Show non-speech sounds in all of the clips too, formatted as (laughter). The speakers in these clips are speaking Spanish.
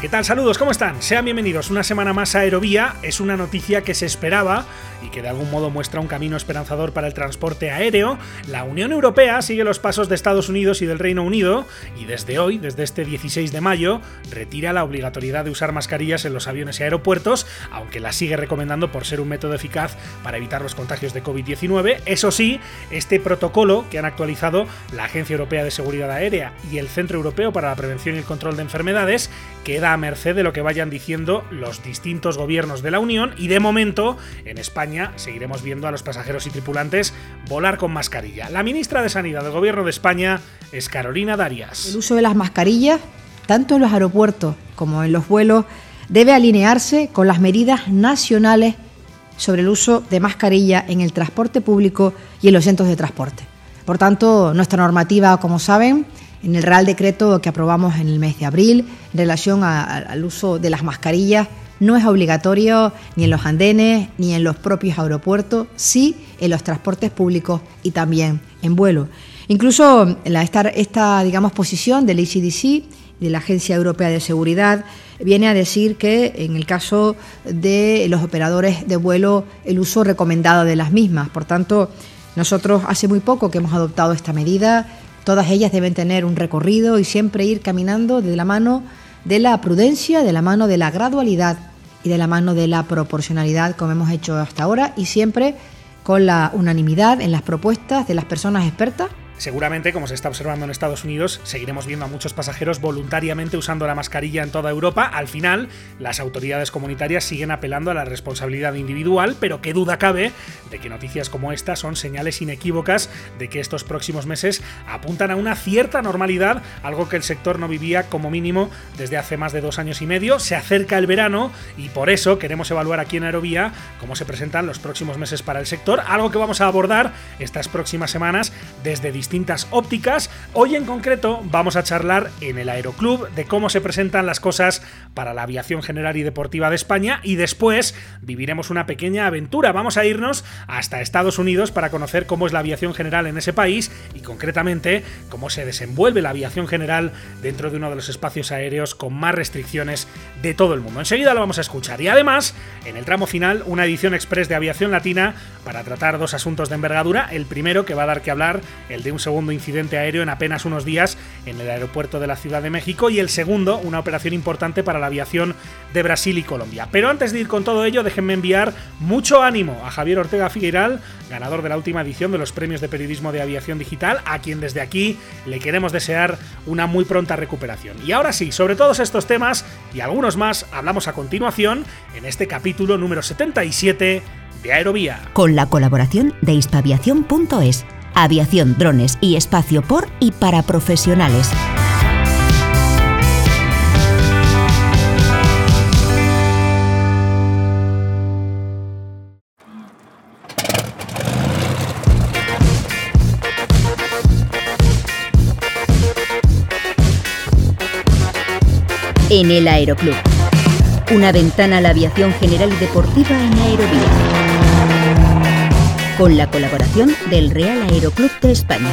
¿Qué tal? Saludos, ¿cómo están? Sean bienvenidos una semana más a Aerovía. Es una noticia que se esperaba y que de algún modo muestra un camino esperanzador para el transporte aéreo. La Unión Europea sigue los pasos de Estados Unidos y del Reino Unido y desde hoy, desde este 16 de mayo, retira la obligatoriedad de usar mascarillas en los aviones y aeropuertos, aunque la sigue recomendando por ser un método eficaz para evitar los contagios de COVID-19. Eso sí, este protocolo que han actualizado la Agencia Europea de Seguridad Aérea y el Centro Europeo para la Prevención y el Control de Enfermedades queda a merced de lo que vayan diciendo los distintos gobiernos de la Unión y de momento en España seguiremos viendo a los pasajeros y tripulantes volar con mascarilla. La ministra de Sanidad del Gobierno de España es Carolina Darias. El uso de las mascarillas, tanto en los aeropuertos como en los vuelos, debe alinearse con las medidas nacionales sobre el uso de mascarilla en el transporte público y en los centros de transporte. Por tanto, nuestra normativa, como saben, en el Real Decreto que aprobamos en el mes de abril en relación a, al uso de las mascarillas. No es obligatorio ni en los andenes ni en los propios aeropuertos, sí en los transportes públicos y también en vuelo. Incluso esta, digamos, posición del ECDC, de la Agencia Europea de Seguridad, viene a decir que en el caso de los operadores de vuelo el uso recomendado de las mismas. Por tanto, nosotros hace muy poco que hemos adoptado esta medida, Todas ellas deben tener un recorrido y siempre ir caminando de la mano de la prudencia, de la mano de la gradualidad y de la mano de la proporcionalidad, como hemos hecho hasta ahora, y siempre con la unanimidad en las propuestas de las personas expertas Seguramente, como se está observando en Estados Unidos, seguiremos viendo a muchos pasajeros voluntariamente usando la mascarilla en toda Europa. Al final, las autoridades comunitarias siguen apelando a la responsabilidad individual, pero qué duda cabe de que noticias como esta son señales inequívocas de que estos próximos meses apuntan a una cierta normalidad, algo que el sector no vivía como mínimo desde hace más de dos años y medio. Se acerca el verano y por eso queremos evaluar aquí en Aerovía cómo se presentan los próximos meses para el sector, algo que vamos a abordar estas próximas semanas desde distintos distintas ópticas. Hoy en concreto vamos a charlar en el Aeroclub de cómo se presentan las cosas para la aviación general y deportiva de España y después viviremos una pequeña aventura. Vamos a irnos hasta Estados Unidos para conocer cómo es la aviación general en ese país y concretamente cómo se desenvuelve la aviación general dentro de uno de los espacios aéreos con más restricciones de todo el mundo. Enseguida lo vamos a escuchar y además en el tramo final una edición express de aviación latina para tratar dos asuntos de envergadura. El primero que va a dar que hablar, el de un segundo incidente aéreo en apenas unos días en el aeropuerto de la Ciudad de México y el segundo, una operación importante para la aviación de Brasil y Colombia. Pero antes de ir con todo ello, déjenme enviar mucho ánimo a Javier Ortega Figueiral, ganador de la última edición de los premios de periodismo de aviación digital, a quien desde aquí le queremos desear una muy pronta recuperación. Y ahora sí, sobre todos estos temas y algunos más, hablamos a continuación en este capítulo número 77 de Aerovía. Con la colaboración de hispaviación.es aviación, drones y espacio por y para profesionales. En el Aeroclub. Una ventana a la aviación general y deportiva en Aerovía con la colaboración del Real Aeroclub de España.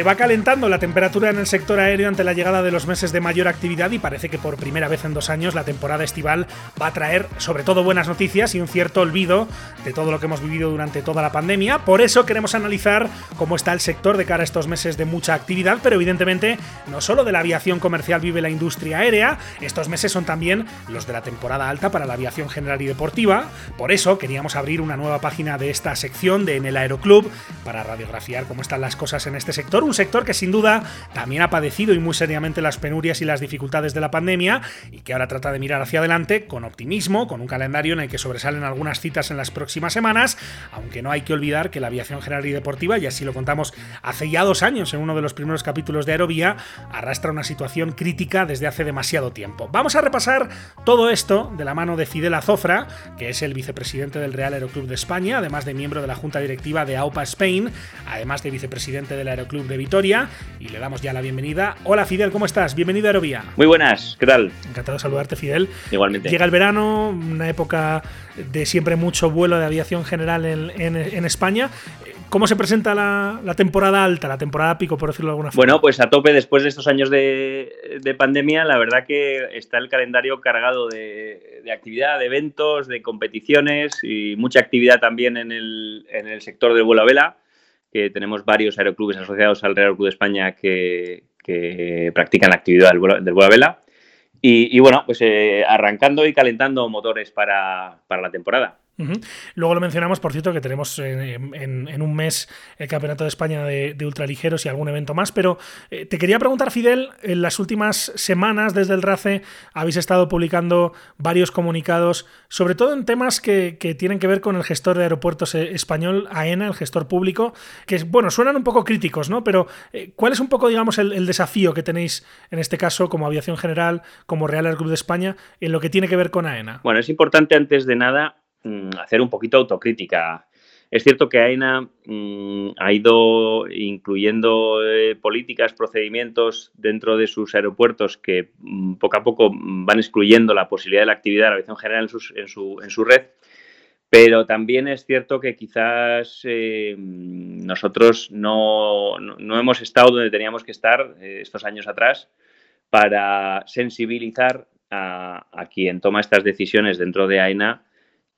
Se va calentando la temperatura en el sector aéreo ante la llegada de los meses de mayor actividad y parece que por primera vez en dos años la temporada estival va a traer sobre todo buenas noticias y un cierto olvido de todo lo que hemos vivido durante toda la pandemia. Por eso queremos analizar cómo está el sector de cara a estos meses de mucha actividad, pero evidentemente no solo de la aviación comercial vive la industria aérea, estos meses son también los de la temporada alta para la aviación general y deportiva. Por eso queríamos abrir una nueva página de esta sección de En el Aeroclub para radiografiar cómo están las cosas en este sector un sector que sin duda también ha padecido y muy seriamente las penurias y las dificultades de la pandemia y que ahora trata de mirar hacia adelante con optimismo, con un calendario en el que sobresalen algunas citas en las próximas semanas, aunque no hay que olvidar que la aviación general y deportiva, y así lo contamos hace ya dos años en uno de los primeros capítulos de Aerovía, arrastra una situación crítica desde hace demasiado tiempo. Vamos a repasar todo esto de la mano de Fidel Azofra, que es el vicepresidente del Real Aeroclub de España, además de miembro de la Junta Directiva de AUPA Spain, además de vicepresidente del Aeroclub de Vitoria, y le damos ya la bienvenida. Hola Fidel, ¿cómo estás? Bienvenido a Aerovía. Muy buenas, ¿qué tal? Encantado de saludarte, Fidel. Igualmente. Llega el verano, una época de siempre mucho vuelo de aviación general en, España. ¿Cómo se presenta la, temporada alta, la temporada pico, por decirlo de alguna forma? Bueno, pues a tope después de estos años de, pandemia, la verdad que está el calendario cargado de, actividad, de eventos, de competiciones y mucha actividad también en el, sector del vuelo a vela, que tenemos varios aeroclubes asociados al Real Club de España que, practican la actividad del vuelo, del a vela. Y, bueno, pues eh, arrancando y calentando motores para, para la temporada. Luego lo mencionamos, por cierto, que tenemos en, un mes el Campeonato de España de, ultraligeros y algún evento más, pero eh, te quería preguntar, Fidel, en las últimas semanas desde el RACE habéis estado publicando varios comunicados, sobre todo en temas que, tienen que ver con el gestor de aeropuertos eh, español, AENA, el gestor público, que, bueno, suenan un poco críticos, ¿no? Pero eh, ¿cuál es un poco, digamos, el, desafío que tenéis en este caso como Aviación General, como Real Air Club de España, en lo que tiene que ver con AENA? Bueno, es importante antes de nada Mm, hacer un poquito autocrítica. Es cierto que AENA mm, ha ido incluyendo eh, políticas, procedimientos dentro de sus aeropuertos que mm, poco a poco van excluyendo la posibilidad de la actividad de la aviación general en, su, red, pero también es cierto que quizás eh, nosotros no, hemos estado donde teníamos que estar eh, estos años atrás para sensibilizar a, a, quien toma estas decisiones dentro de AENA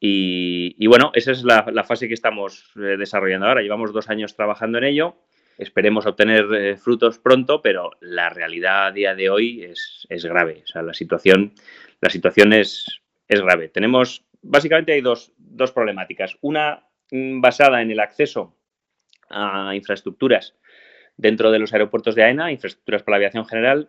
y, bueno, esa es la, fase que estamos eh, desarrollando ahora. Llevamos dos años trabajando en ello. Esperemos obtener eh, frutos pronto, pero la realidad a día de hoy es, grave. O sea, la situación, la situación es, grave. Tenemos, básicamente hay dos, problemáticas. Una mm, basada en el acceso a infraestructuras dentro de los aeropuertos de AENA, infraestructuras para la aviación general,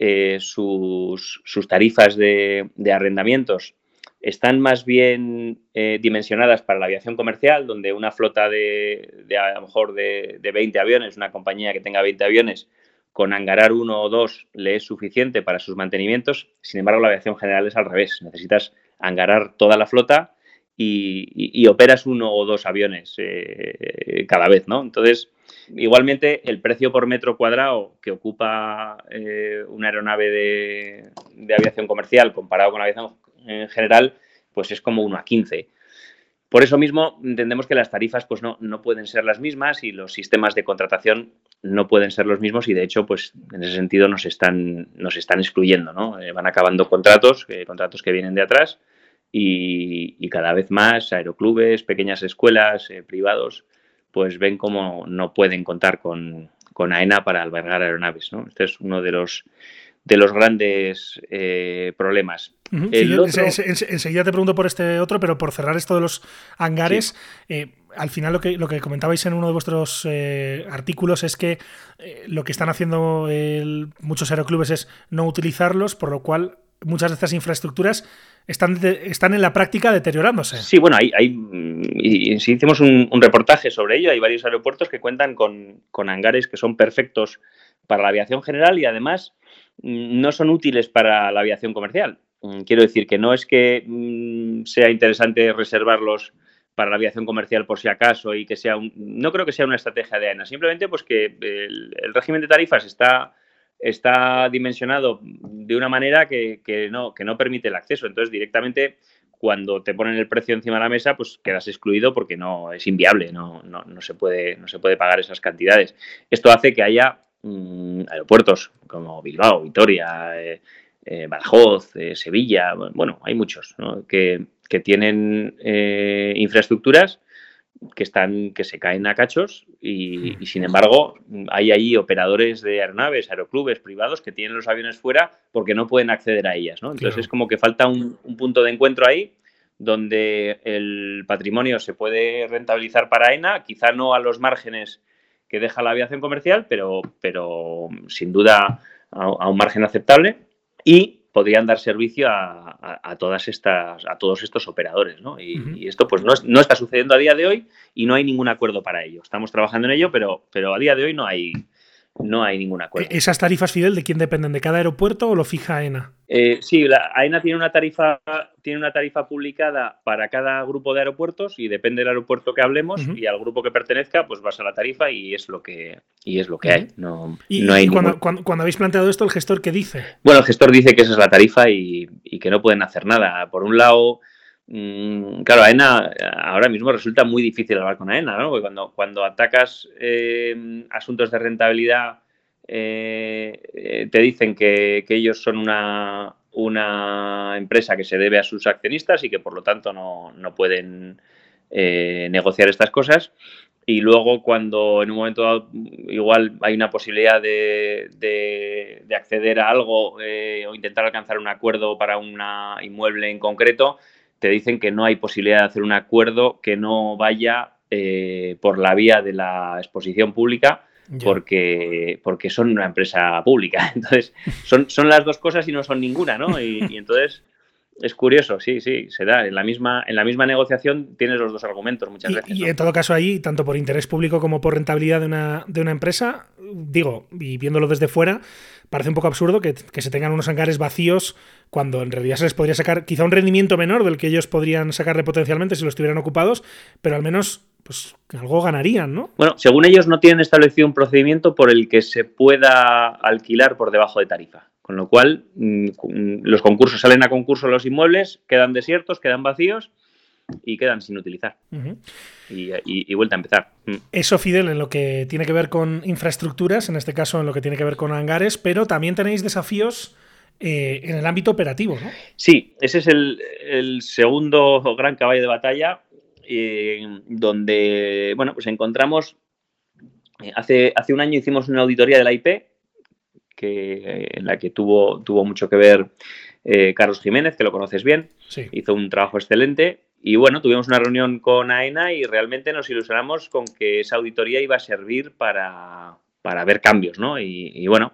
eh, sus, tarifas de, de arrendamientos están más bien eh, dimensionadas para la aviación comercial, donde una flota de, a lo mejor de, 20 aviones, una compañía que tenga 20 aviones, con hangarar uno o dos le es suficiente para sus mantenimientos. Sin embargo, la aviación general es al revés. Necesitas hangarar toda la flota y, operas uno o dos aviones eh, cada vez, ¿no? Entonces, igualmente, el precio por metro cuadrado que ocupa eh, una aeronave de, de aviación comercial comparado con la aviación en general, pues es como 1 a 15. Por eso mismo entendemos que las tarifas pues no, no, pueden ser las mismas y los sistemas de contratación no pueden ser los mismos y de hecho pues en ese sentido nos están, nos están excluyendo, ¿no? Eh, van acabando contratos, eh, contratos que vienen de atrás y, cada vez más aeroclubes, pequeñas escuelas, eh, privados, pues ven cómo no pueden contar con, con AENA para albergar aeronaves. Este es uno de los de los grandes eh, problemas. enseguida te pregunto por este otro, pero por cerrar esto de los hangares, eh, al final lo que, lo que comentabais en uno de vuestros eh, artículos es que lo que están haciendo muchos aeroclubes es no utilizarlos, por lo cual muchas de estas infraestructuras están, están en la práctica deteriorándose. Sí, bueno, hay, hay y, si hicimos un, reportaje sobre ello, hay varios aeropuertos que cuentan con, con hangares que son perfectos para la aviación general y además no son útiles para la aviación comercial. Mm, quiero decir que no es que mm, sea interesante reservarlos para la aviación comercial por si acaso y que sea un, no creo que sea una estrategia de AENA, simplemente pues que el, régimen de tarifas está, está dimensionado de una manera que, no, que no permite el acceso. Entonces, directamente, cuando te ponen el precio encima de la mesa, pues quedas excluido porque no es inviable, no, no, no, se, puede, no se puede pagar esas cantidades. Esto hace que haya Mm, aeropuertos como Bilbao, Vitoria, eh, eh, Badajoz, eh, Sevilla, bueno, hay muchos que, tienen infraestructuras que están que se caen a cachos y, sin embargo hay ahí operadores de aeronaves, aeroclubes privados que tienen los aviones fuera porque no pueden acceder a ellas, Entonces es como que falta un, punto de encuentro ahí donde el patrimonio se puede rentabilizar para ENA, quizá no a los márgenes que deja la aviación comercial, pero, pero sin duda a, un margen aceptable y podrían dar servicio a, todas estas, a todos estos operadores. ¿no? Y, esto pues no, no, está sucediendo a día de hoy y no hay ningún acuerdo para ello. Estamos trabajando en ello, pero, pero a día de hoy no hay, no hay ningún acuerdo. ¿E-, ¿Esas tarifas, Fidel, de quién dependen? ¿De cada aeropuerto o lo fija AENA? Eh, sí, la, AENA tiene una, tarifa, tiene una tarifa publicada para cada grupo de aeropuertos y depende del aeropuerto que hablemos y al grupo que pertenezca, pues vas a la tarifa y es lo que, y es lo que hay. No, ¿Y, hay cuando, cuando, habéis planteado esto, el gestor qué dice? Bueno, el gestor dice que esa es la tarifa y, y que no pueden hacer nada. Por un lado claro, AENA ahora mismo resulta muy difícil hablar con AENA, ¿no? Porque cuando, cuando atacas eh, asuntos de rentabilidad, eh, eh, te dicen que, ellos son una, una, empresa que se debe a sus accionistas y que por lo tanto no, pueden negociar estas cosas. Y luego cuando en un momento dado igual hay una posibilidad de, de acceder a algo o intentar alcanzar un acuerdo para un inmueble en concreto, te dicen que no hay posibilidad de hacer un acuerdo que no vaya eh, por la vía de la exposición pública porque, porque son una empresa pública. (laughs) Entonces, son, son las dos cosas y no son ninguna, ¿no? Y, entonces es curioso, sí, sí, se da. En la misma, en la misma negociación tienes los dos argumentos muchas veces. Y en todo caso ahí, tanto por interés público como por rentabilidad de una, de una empresa, digo, y viéndolo desde fuera, parece un poco absurdo que, se tengan unos hangares vacíos cuando en realidad se les podría sacar quizá un rendimiento menor del que ellos podrían sacarle potencialmente si lo estuvieran ocupados, pero al menos pues algo ganarían, ¿no? Bueno, según ellos no tienen establecido un procedimiento por el que se pueda alquilar por debajo de tarifa. Con lo cual, mm, los concursos salen a concurso los inmuebles, quedan desiertos, quedan vacíos y quedan sin utilizar. y, vuelta a empezar. Mm. Eso, Fidel, en lo que tiene que ver con infraestructuras, en este caso en lo que tiene que ver con hangares, pero también tenéis desafíos eh, en el ámbito operativo, ¿no? Sí, ese es el, segundo gran caballo de batalla, eh, donde, bueno, pues encontramos, eh, hace, hace un año hicimos una auditoría de la IP, que, en la que tuvo, tuvo mucho que ver Carlos Jiménez, que lo conoces bien, hizo un trabajo excelente y bueno, tuvimos una reunión con AENA y realmente nos ilusionamos con que esa auditoría iba a servir para, ver cambios, ¿no? Y, bueno,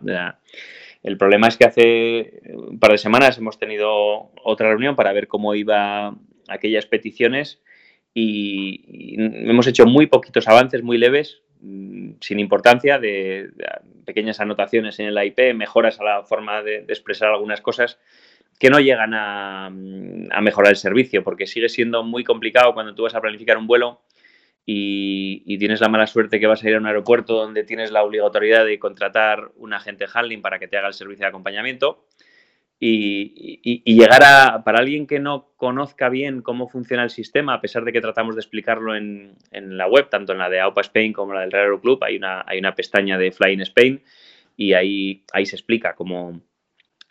el problema es que hace un par de semanas hemos tenido otra reunión para ver cómo iba aquellas peticiones y, hemos hecho muy poquitos avances, muy leves, mm, sin importancia, de, pequeñas anotaciones en el IP, mejoras a la forma de expresar algunas cosas que no llegan a, mejorar el servicio, porque sigue siendo muy complicado cuando tú vas a planificar un vuelo y, tienes la mala suerte que vas a ir a un aeropuerto donde tienes la obligatoriedad de contratar un agente handling para que te haga el servicio de acompañamiento. Y, llegar a, para alguien que no conozca bien cómo funciona el sistema, a pesar de que tratamos de explicarlo en, la web, tanto en la de AUPA Spain como en la del Aero Club, hay una, hay una pestaña de Flying Spain y ahí, ahí se explica cómo,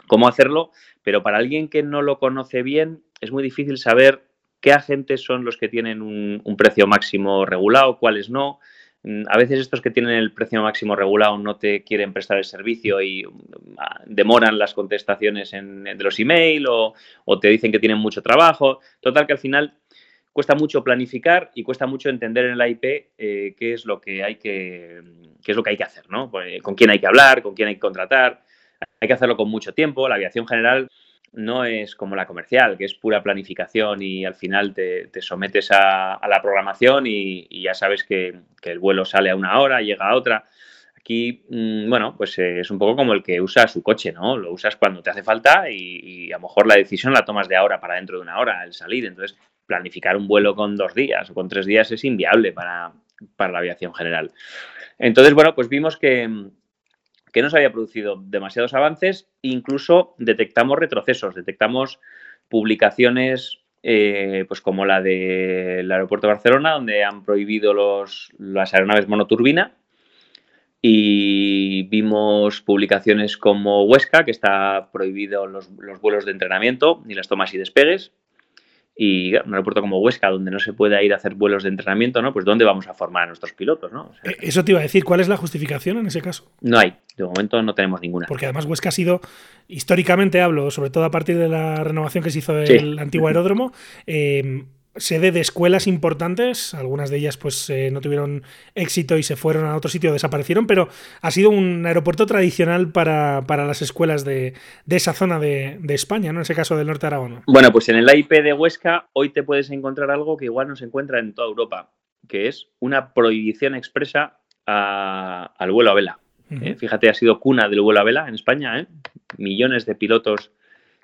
cómo hacerlo, pero para alguien que no lo conoce bien es muy difícil saber qué agentes son los que tienen un, precio máximo regulado, cuáles no. Mm, a veces estos que tienen el precio máximo regulado no te quieren prestar el servicio y mm, demoran las contestaciones en, de los email o, te dicen que tienen mucho trabajo. Total que al final cuesta mucho planificar y cuesta mucho entender en la IP eh, qué es lo que hay que qué es lo que hay que hacer, ¿no? Pues, con quién hay que hablar, con quién hay que contratar hay que hacerlo con mucho tiempo. La aviación general no es como la comercial, que es pura planificación y al final te, sometes a, la programación y, ya sabes que, el vuelo sale a una hora, llega a otra. Aquí, mm, bueno, pues eh, es un poco como el que usa su coche, ¿no? Lo usas cuando te hace falta y, a lo mejor la decisión la tomas de ahora para dentro de una hora, el salir. Entonces, planificar un vuelo con dos días o con tres días es inviable para, para la aviación general. Entonces, bueno, pues vimos que, que no se había producido demasiados avances, incluso detectamos retrocesos, detectamos publicaciones eh, pues como la del aeropuerto de Barcelona, donde han prohibido los, las aeronaves monoturbina, y vimos publicaciones como Huesca, que está prohibido los, los vuelos de entrenamiento, ni las tomas y despegues, y un aeropuerto como Huesca, donde no se puede ir a hacer vuelos de entrenamiento, ¿no? Pues ¿dónde vamos a formar a nuestros pilotos, ¿no? Eh, Eso te iba a decir, ¿cuál es la justificación en ese caso? No hay, de momento no tenemos ninguna. Porque además Huesca ha sido, históricamente hablo, sobre todo a partir de la renovación que se hizo del antiguo aeródromo, eh, sede de escuelas importantes, algunas de ellas pues eh, no tuvieron éxito y se fueron a otro sitio, desaparecieron, pero ha sido un aeropuerto tradicional para, las escuelas de, esa zona de, España, ¿no? En ese caso del norte de Aragón. Bueno, pues en el AIP de Huesca hoy te puedes encontrar algo que igual no se encuentra en toda Europa, que es una prohibición expresa al vuelo a vela. ¿eh? Fíjate, ha sido cuna del vuelo a vela en España, ¿eh? millones de pilotos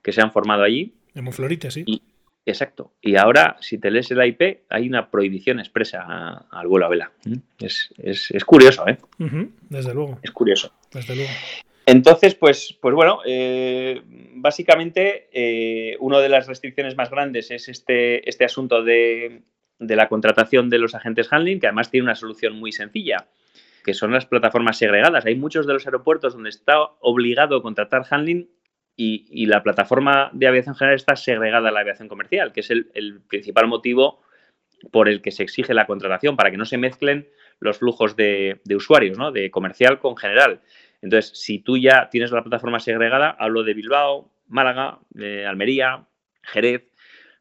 que se han formado allí. En sí. Exacto. Y ahora, si te lees el IP, hay una prohibición expresa al vuelo a vela. Mm. Es, curioso, ¿eh? Desde luego. Es curioso. Desde luego. Entonces, pues, pues bueno, eh, básicamente eh, una de las restricciones más grandes es este, este asunto de, de, la contratación de los agentes handling, que además tiene una solución muy sencilla, que son las plataformas segregadas. Hay muchos de los aeropuertos donde está obligado a contratar handling y, la plataforma de aviación general está segregada a la aviación comercial, que es el, principal motivo por el que se exige la contratación, para que no se mezclen los flujos de, usuarios, ¿no? de comercial con general. Entonces, si tú ya tienes la plataforma segregada, hablo de Bilbao, Málaga, Almería, Jerez,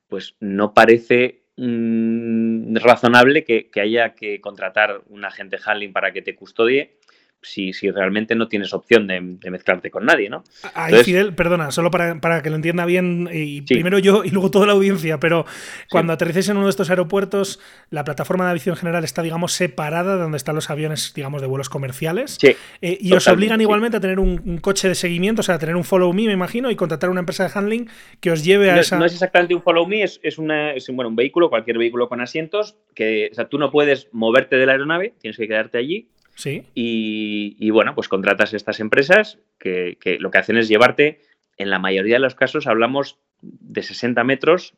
pues no parece mm, razonable que, que, haya que contratar un agente handling para que te custodie si, si realmente no tienes opción de, mezclarte con nadie, ¿no? Ahí, Fidel, perdona, solo para, que lo entienda bien, y primero yo y luego toda la audiencia, pero cuando aterrices en uno de estos aeropuertos, la plataforma de aviación general está, digamos, separada de donde están los aviones, digamos, de vuelos comerciales. Sí. Eh, y os obligan igualmente a tener un, coche de seguimiento, o sea, a tener un follow me, me imagino, y contratar una empresa de handling que os lleve a esa. No es exactamente un follow me, es, es, una, bueno, un vehículo, cualquier vehículo con asientos, que o sea, tú no puedes moverte de la aeronave, tienes que quedarte allí Sí. Y, bueno, pues contratas estas empresas que, lo que hacen es llevarte, en la mayoría de los casos hablamos de 60 metros,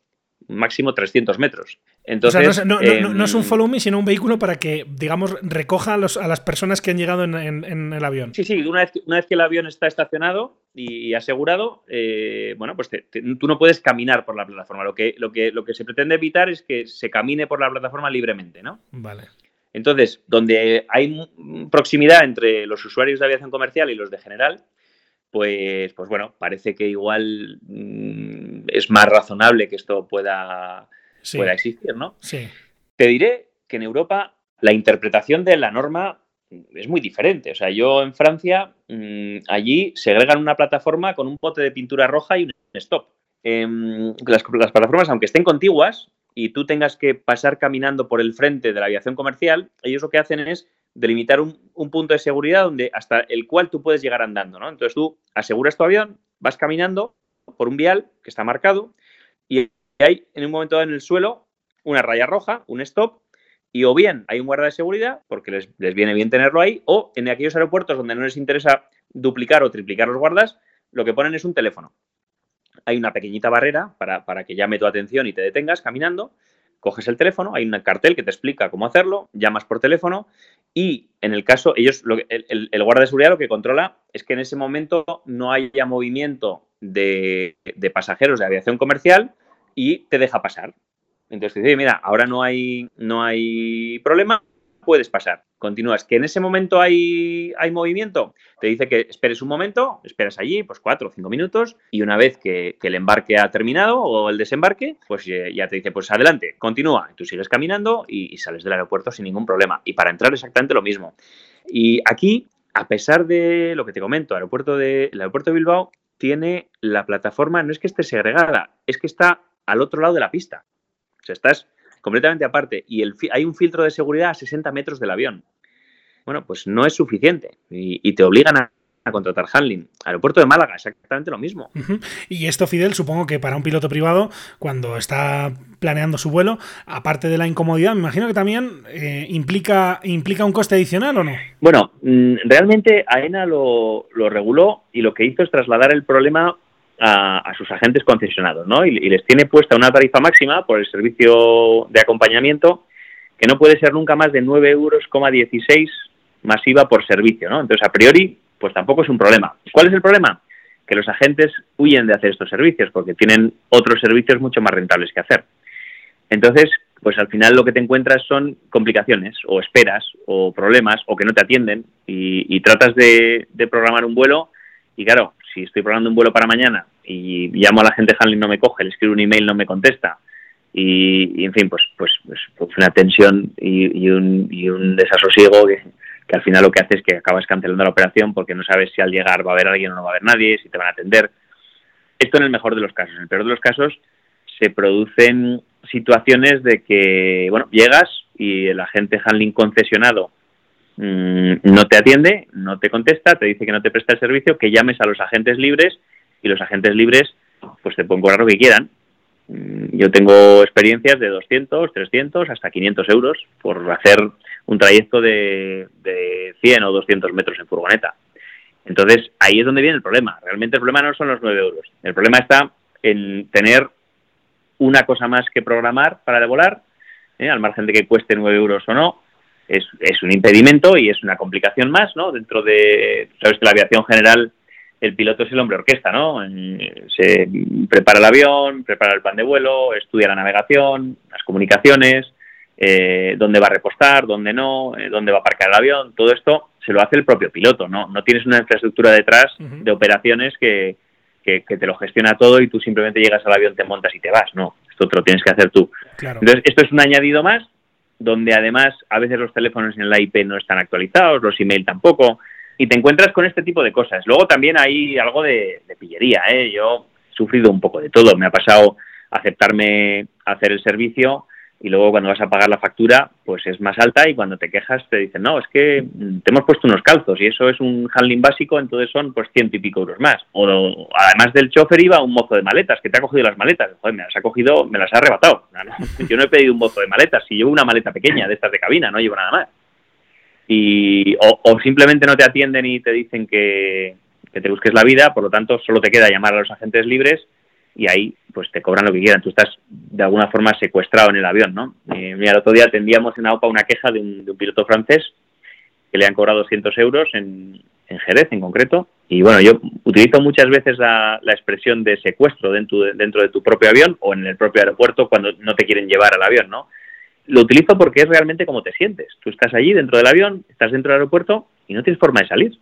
máximo 300 metros. Entonces, o sea, no, es un em, follow me, sino un vehículo para que, digamos, recoja a, las personas que han llegado en, el avión. Sí, sí, una vez, una vez, que el avión está estacionado y, asegurado, eh, bueno, pues tú no puedes caminar por la plataforma. Lo que, lo, que, lo que se pretende evitar es que se camine por la plataforma libremente, ¿no? Vale. Entonces, donde hay proximidad entre los usuarios de aviación comercial y los de general, pues, pues bueno, parece que igual mm, es más razonable que esto pueda, pueda existir, ¿no? Sí. Te diré que en Europa la interpretación de la norma es muy diferente. O sea, yo en Francia, mm, allí segregan una plataforma con un pote de pintura roja y un stop. Em, las, las, plataformas, aunque estén contiguas, y tú tengas que pasar caminando por el frente de la aviación comercial, ellos lo que hacen es delimitar un, punto de seguridad donde hasta el cual tú puedes llegar andando, ¿no? Entonces tú aseguras tu avión, vas caminando por un vial que está marcado y hay en un momento dado en el suelo una raya roja, un stop, y o bien hay un guarda de seguridad, porque les, les viene bien tenerlo ahí, o en aquellos aeropuertos donde no les interesa duplicar o triplicar los guardas, lo que ponen es un teléfono hay una pequeñita barrera para, que llame tu atención y te detengas caminando, coges el teléfono, hay un cartel que te explica cómo hacerlo, llamas por teléfono y en el caso, ellos, el, el, guardia de seguridad lo que controla es que en ese momento no haya movimiento de, de pasajeros de aviación comercial y te deja pasar. Entonces te dice, mira, ahora no hay, no hay problema, puedes pasar. Continúas. ¿Que en ese momento hay, hay movimiento? Te dice que esperes un momento, esperas allí, pues cuatro o cinco minutos, y una vez que, el embarque ha terminado o el desembarque, pues ya te dice, pues adelante, continúa. Tú sigues caminando y, sales del aeropuerto sin ningún problema. Y para entrar exactamente lo mismo. Y aquí, a pesar de lo que te comento, aeropuerto de, el aeropuerto de Bilbao tiene la plataforma, no es que esté segregada, es que está al otro lado de la pista. O sea, estás completamente aparte y el, hay un filtro de seguridad a 60 metros del avión. Bueno, pues no es suficiente y, te obligan a, contratar handling. Aeropuerto de Málaga, exactamente lo mismo. Y esto, Fidel, supongo que para un piloto privado, cuando está planeando su vuelo, aparte de la incomodidad, me imagino que también eh, implica, implica un coste adicional o no. Bueno, mm, realmente AENA lo, lo reguló y lo que hizo es trasladar el problema a, sus agentes concesionados, ¿no? Y, les tiene puesta una tarifa máxima por el servicio de acompañamiento que no puede ser nunca más de 9 euros, 16 masiva por servicio, ¿no? Entonces, a priori, pues tampoco es un problema. ¿Cuál es el problema? Que los agentes huyen de hacer estos servicios porque tienen otros servicios mucho más rentables que hacer. Entonces, pues al final lo que te encuentras son complicaciones o esperas o problemas o que no te atienden y, tratas de programar un vuelo y claro, si estoy programando un vuelo para mañana y llamo a la gente handling no me coge, le escribo un email no me contesta y, en fin, pues, pues, pues, pues una tensión y, un, y un desasosiego que, que al final lo que hace es que acabas cancelando la operación porque no sabes si al llegar va a haber alguien o no va a haber nadie, si te van a atender. Esto en el mejor de los casos. En el peor de los casos se producen situaciones de que, bueno, llegas y el agente handling concesionado mm, no te atiende, no te contesta, te dice que no te presta el servicio, que llames a los agentes libres y los agentes libres pues te pueden cobrar lo que quieran. Mm, yo tengo experiencias de 200, 300, hasta 500 euros por hacer un trayecto de, de 100 o 200 metros en furgoneta. Entonces, ahí es donde viene el problema. Realmente el problema no son los 9 euros. El problema está en tener una cosa más que programar para de volar, ¿eh? al margen de que cueste 9 euros o no, es, es, un impedimento y es una complicación más, ¿no? Dentro de, sabes que la aviación general, el piloto es el hombre orquesta, ¿no? Se prepara el avión, prepara el plan de vuelo, estudia la navegación, las comunicaciones, eh, dónde va a repostar, dónde no, eh, dónde va a aparcar el avión, todo esto se lo hace el propio piloto, ¿no? No tienes una infraestructura detrás de operaciones que, que, te lo gestiona todo y tú simplemente llegas al avión, te montas y te vas, no, esto te lo tienes que hacer tú. Entonces, esto es un añadido más, donde además a veces los teléfonos en la IP no están actualizados, los email tampoco, y te encuentras con este tipo de cosas. Luego también hay algo de, de pillería, ¿eh? Yo he sufrido un poco de todo, me ha pasado aceptarme hacer el servicio y luego cuando vas a pagar la factura pues es más alta y cuando te quejas te dicen no, es que te hemos puesto unos calzos y eso es un handling básico, entonces son pues ciento y pico euros más. O además del chofer iba un mozo de maletas que te ha cogido las maletas, joder, me las ha cogido, me las ha arrebatado. (laughs) Yo no he pedido un mozo de maletas, si llevo una maleta pequeña de estas de cabina, no llevo nada más. Y, o, simplemente no te atienden y te dicen que, que te busques la vida, por lo tanto solo te queda llamar a los agentes libres y ahí pues te cobran lo que quieran. Tú estás de alguna forma secuestrado en el avión, ¿no? Eh, mira, el otro día atendíamos en AOPA una queja de un, piloto francés que le han cobrado 200 euros en, Jerez en concreto. Y bueno, yo utilizo muchas veces la, expresión de secuestro dentro de, dentro de tu propio avión o en el propio aeropuerto cuando no te quieren llevar al avión, ¿no? Lo utilizo porque es realmente como te sientes. Tú estás allí dentro del avión, estás dentro del aeropuerto y no tienes forma de salir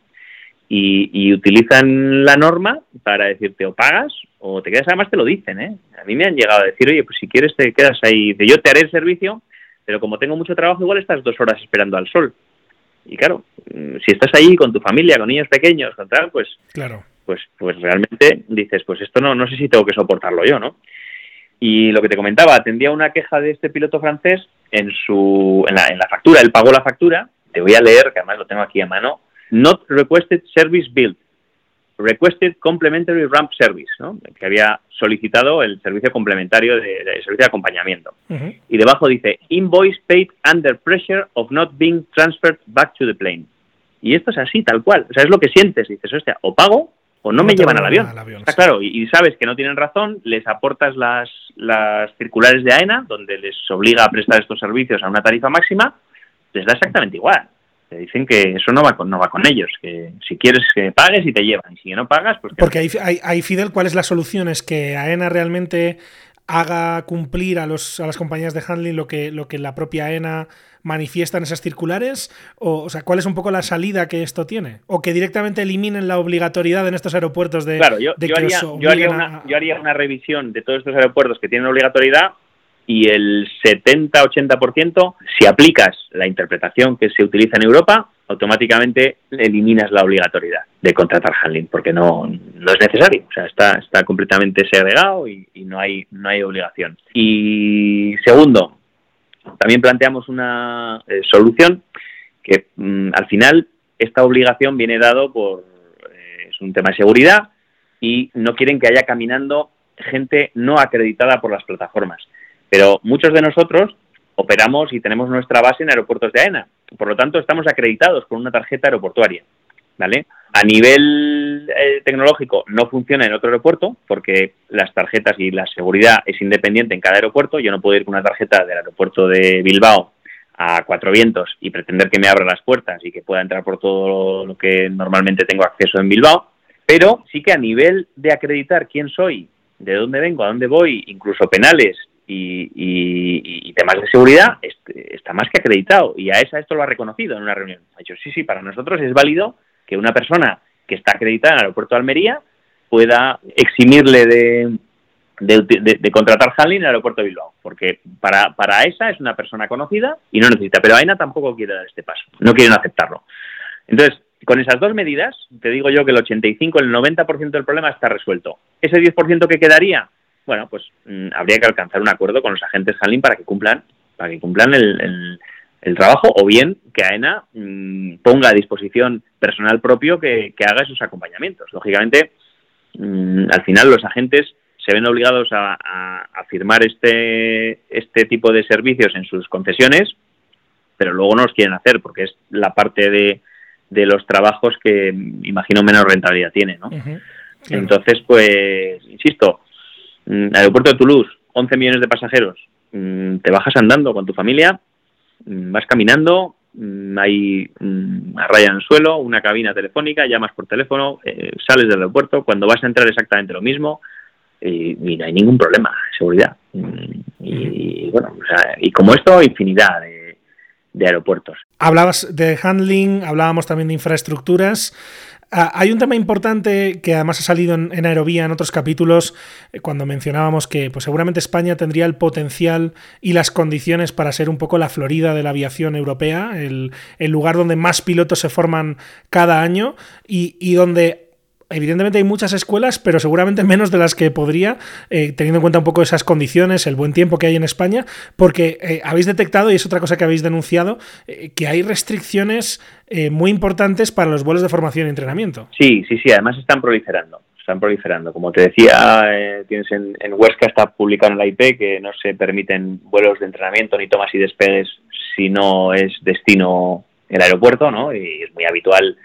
y, utilizan la norma para decirte o pagas o te quedas, además te lo dicen, ¿eh? A mí me han llegado a decir, oye, pues si quieres te quedas ahí, yo te haré el servicio, pero como tengo mucho trabajo, igual estás dos horas esperando al sol. Y claro, mm, si estás ahí con tu familia, con niños pequeños, con tal, pues, claro. pues, pues realmente dices, pues esto no, no sé si tengo que soportarlo yo, ¿no? Y lo que te comentaba, atendía una queja de este piloto francés en su, en la, en la factura, él pagó la factura, te voy a leer, que además lo tengo aquí a mano, Not Requested Service Build, Requested Complementary Ramp Service, ¿no? que había solicitado el servicio complementario de, servicio de acompañamiento. Y debajo dice, Invoice paid under pressure of not being transferred back to the plane. Y esto es así, tal cual. O sea, es lo que sientes. Dices, hostia, o pago o no, me llevan al avión. Está claro, y, sabes que no tienen razón, les aportas las, las circulares de AENA, donde les obliga a prestar estos servicios a una tarifa máxima, les da exactamente igual dicen que eso no va con, no va con ellos, que si quieres que pagues y te llevan, y si no pagas, pues... Porque hay, Fidel, ¿cuál es la solución? ¿Es que AENA realmente haga cumplir a, los, a las compañías de handling lo que, lo que la propia AENA manifiesta en esas circulares? O, o, sea, ¿cuál es un poco la salida que esto tiene? ¿O que directamente eliminen la obligatoriedad en estos aeropuertos de, claro, yo, haría, yo, haría una, yo haría una revisión de todos estos aeropuertos que tienen obligatoriedad y el 70-80%, si aplicas la interpretación que se utiliza en Europa, automáticamente eliminas la obligatoriedad de contratar handling, porque no, no es necesario, o sea, está, está completamente segregado y, no, hay, no hay obligación. Y segundo, también planteamos una eh, solución que mm, al final esta obligación viene dado por, eh, es un tema de seguridad y no quieren que haya caminando gente no acreditada por las plataformas. Pero muchos de nosotros operamos y tenemos nuestra base en aeropuertos de AENA. Por lo tanto, estamos acreditados con una tarjeta aeroportuaria. ¿vale? A nivel eh, tecnológico no funciona en otro aeropuerto porque las tarjetas y la seguridad es independiente en cada aeropuerto. Yo no puedo ir con una tarjeta del aeropuerto de Bilbao a Cuatro Vientos y pretender que me abra las puertas y que pueda entrar por todo lo que normalmente tengo acceso en Bilbao. Pero sí que a nivel de acreditar quién soy, de dónde vengo, a dónde voy, incluso penales y, temas de seguridad este, está más que acreditado y a esa esto lo ha reconocido en una reunión. Ha dicho, sí, sí, para nosotros es válido que una persona que está acreditada en el aeropuerto de Almería pueda eximirle de, de, contratar handling en el aeropuerto de Bilbao, porque para, para esa es una persona conocida y no necesita, pero AENA tampoco quiere dar este paso, no quieren aceptarlo. Entonces, con esas dos medidas, te digo yo que el 85, el 90% del problema está resuelto. Ese 10% que quedaría, bueno, pues mm, habría que alcanzar un acuerdo con los agentes handling para que cumplan, para que cumplan el, el, trabajo, o bien que AENA mm, ponga a disposición personal propio que, que haga esos acompañamientos. Lógicamente, mm, al final los agentes se ven obligados a, firmar este, este tipo de servicios en sus concesiones, pero luego no los quieren hacer porque es la parte de, de los trabajos que imagino menos rentabilidad tiene, ¿no? Entonces, pues, insisto, aeropuerto de Toulouse, 11 millones de pasajeros, mm, te bajas andando con tu familia, mm, vas caminando, hay una raya en el suelo, una cabina telefónica, llamas por teléfono, eh, sales del aeropuerto, cuando vas a entrar exactamente lo mismo, y, no hay ningún problema de seguridad. Y, bueno, y como esto, infinidad de, aeropuertos. Hablabas de handling, hablábamos también de infraestructuras. Ah, hay un tema importante que además ha salido en, Aerovía en otros capítulos, eh, cuando mencionábamos que pues, seguramente España tendría el potencial y las condiciones para ser un poco la Florida de la aviación europea, el, lugar donde más pilotos se forman cada año y, y donde evidentemente hay muchas escuelas, pero seguramente (laughs) menos de las que podría, eh, teniendo en cuenta un poco esas condiciones, el buen tiempo que hay en España, porque eh, habéis detectado, y es otra cosa que habéis denunciado, eh, que hay restricciones muy importantes para los vuelos de formación y entrenamiento. Sí, sí, sí, además están proliferando. Están proliferando. Como te decía, tienes en, en Huesca está publicado en la IP que no se permiten vuelos de entrenamiento ni tomas y despegues si no es destino el aeropuerto, ¿no? Y es muy habitual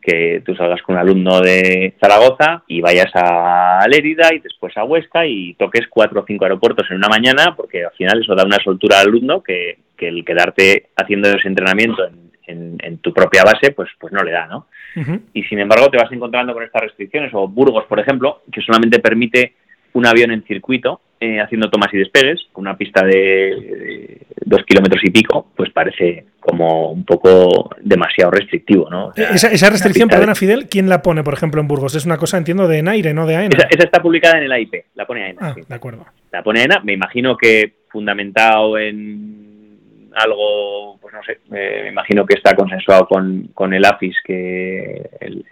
que tú salgas con un alumno de Zaragoza y vayas a Lérida y después a Huesca y toques cuatro o cinco aeropuertos en una mañana, porque al final eso da una soltura al alumno que, el quedarte haciendo ese entrenamiento en, tu propia base, pues, pues no le da, ¿no? Y sin embargo te vas encontrando con estas restricciones, o Burgos, por ejemplo, que solamente permite un avión en circuito eh, haciendo tomas y despegues, con una pista de, dos kilómetros y pico, pues parece como un poco demasiado restrictivo, ¿no? esa, restricción, perdona Fidel, ¿quién la pone, por ejemplo, en Burgos? Es una cosa, entiendo, de Enaire, no de AENA. Esa, está publicada en el AIP, la pone AENA. Ah, de acuerdo. La pone AENA, me imagino que fundamentado en algo, pues no sé, me imagino que está consensuado con, con el AFIS, que el,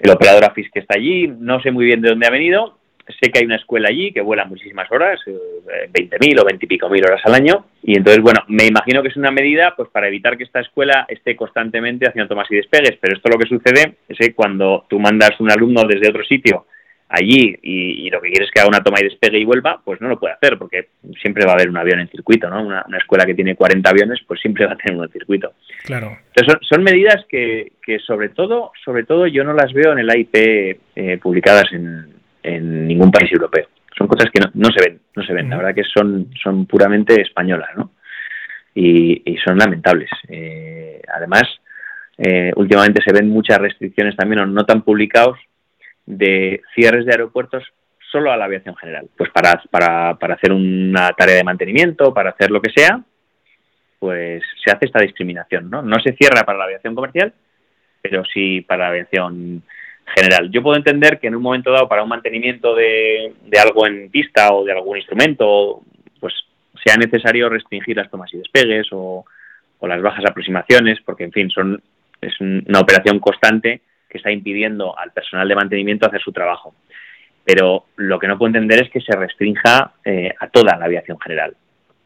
el operador AFIS que está allí, no sé muy bien de dónde ha venido, sé que hay una escuela allí que vuela muchísimas horas, 20.000 eh, o 20 y pico mil horas al año, y entonces, bueno, me imagino que es una medida pues para evitar que esta escuela esté constantemente haciendo tomas y despegues, pero esto lo que sucede es que cuando tú mandas un alumno desde otro sitio allí y, lo que quieres es que haga una toma y despegue y vuelva, pues no lo puede hacer porque siempre va a haber un avión en circuito, ¿no? Una, escuela que tiene 40 aviones, pues siempre va a tener uno en circuito. Claro. Entonces son, medidas que, que, sobre todo, sobre todo yo no las veo en el AIP eh, publicadas en, en ningún país europeo. Son cosas que no, se ven, no se ven. La verdad que son, son puramente españolas, ¿no? Y, son lamentables. Eh, además, eh, últimamente se ven muchas restricciones también, o no tan publicados, de cierres de aeropuertos solo a la aviación general. Pues para, para, para hacer una tarea de mantenimiento, para hacer lo que sea, pues se hace esta discriminación, ¿no? No se cierra para la aviación comercial, pero sí para la aviación general. Yo puedo entender que en un momento dado para un mantenimiento de, algo en pista o de algún instrumento, pues sea necesario restringir las tomas y despegues o, las bajas aproximaciones, porque en fin, son es una operación constante que está impidiendo al personal de mantenimiento hacer su trabajo. Pero lo que no puedo entender es que se restrinja eh, a toda la aviación general.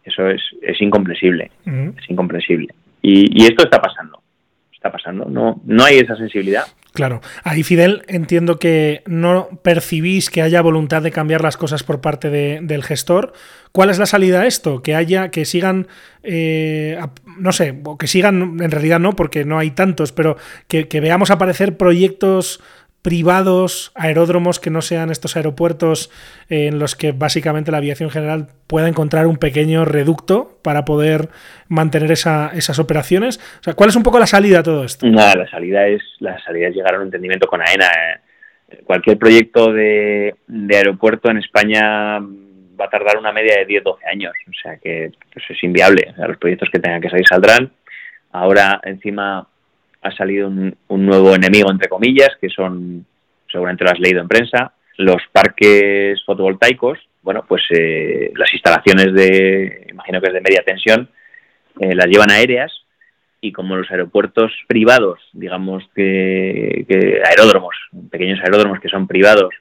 Eso es, es incomprensible, es incomprensible. y esto está pasando pasando. No, no hay esa sensibilidad. Claro. Ahí, Fidel, entiendo que no percibís que haya voluntad de cambiar las cosas por parte del gestor. ¿Cuál es la salida a esto? Que haya, que sigan, eh, no sé, que sigan, en realidad no, porque no hay tantos, pero que veamos aparecer proyectos privados, aeródromos que no sean estos aeropuertos eh, en los que básicamente la aviación general pueda encontrar un pequeño reducto para poder mantener esas operaciones. O sea, ¿cuál es un poco la salida a todo esto? La salida es la salida es llegar a un entendimiento con AENA. Eh. Cualquier proyecto de, aeropuerto en España va a tardar una media de 10-12 años, o sea que pues, es inviable. los proyectos que tengan que salir saldrán. Ahora, encima, ha salido un, nuevo enemigo, entre comillas, que son, seguramente lo has leído en prensa, los parques fotovoltaicos, bueno, pues eh, las instalaciones de, imagino que es de media tensión, eh, las llevan aéreas y como los aeropuertos privados, digamos que, aeródromos, pequeños aeródromos que son privados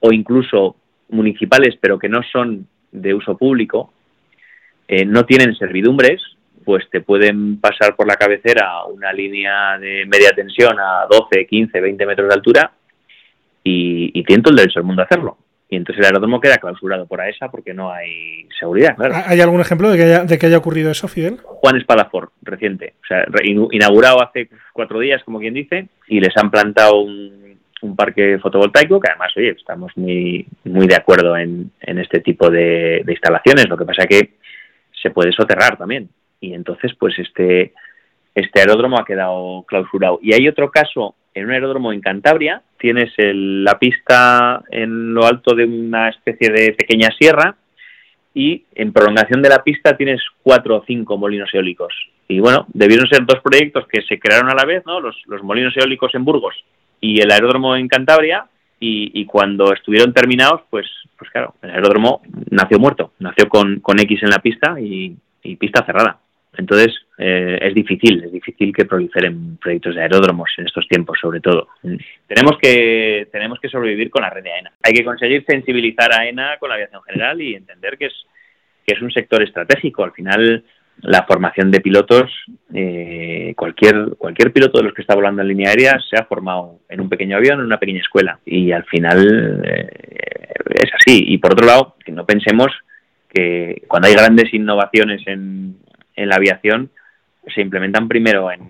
o incluso municipales pero que no son de uso público, eh, no tienen servidumbres, pues te pueden pasar por la cabecera una línea de media tensión a 12, 15, 20 metros de altura y, y todo el derecho del mundo a hacerlo. Y entonces el aeródromo queda clausurado por AESA porque no hay seguridad, ¿Hay algún ejemplo de que haya, de que haya ocurrido eso, Fidel? Juan Espadafort, reciente. O sea, inaugurado hace cuatro días, como quien dice, y les han plantado un, parque fotovoltaico, que además, oye, estamos muy, muy de acuerdo en, en este tipo de, de instalaciones. Lo que pasa es que se puede soterrar también. Y entonces, pues este, este aeródromo ha quedado clausurado. Y hay otro caso en un aeródromo en Cantabria, tienes la pista en lo alto de una especie de pequeña sierra y en prolongación de la pista tienes cuatro o cinco molinos eólicos. Y bueno, debieron ser dos proyectos que se crearon a la vez, ¿no? Los, molinos eólicos en Burgos y el aeródromo en Cantabria. Y, cuando estuvieron terminados, pues, pues claro, el aeródromo nació muerto, nació con, con X en la pista y pista cerrada. Entonces, eh, es difícil, es difícil que proliferen proyectos de aeródromos en estos tiempos, sobre todo. Tenemos que, tenemos que sobrevivir con la red de AENA. Hay que conseguir sensibilizar a AENA con la aviación general y entender que es, que es un sector estratégico. Al final, la formación de pilotos, eh, cualquier, cualquier piloto de los que está volando en línea aérea se ha formado en un pequeño avión, en una pequeña escuela. Y al final eh, es así. Y por otro lado, que no pensemos que cuando hay grandes innovaciones en, en la aviación se implementan primero en,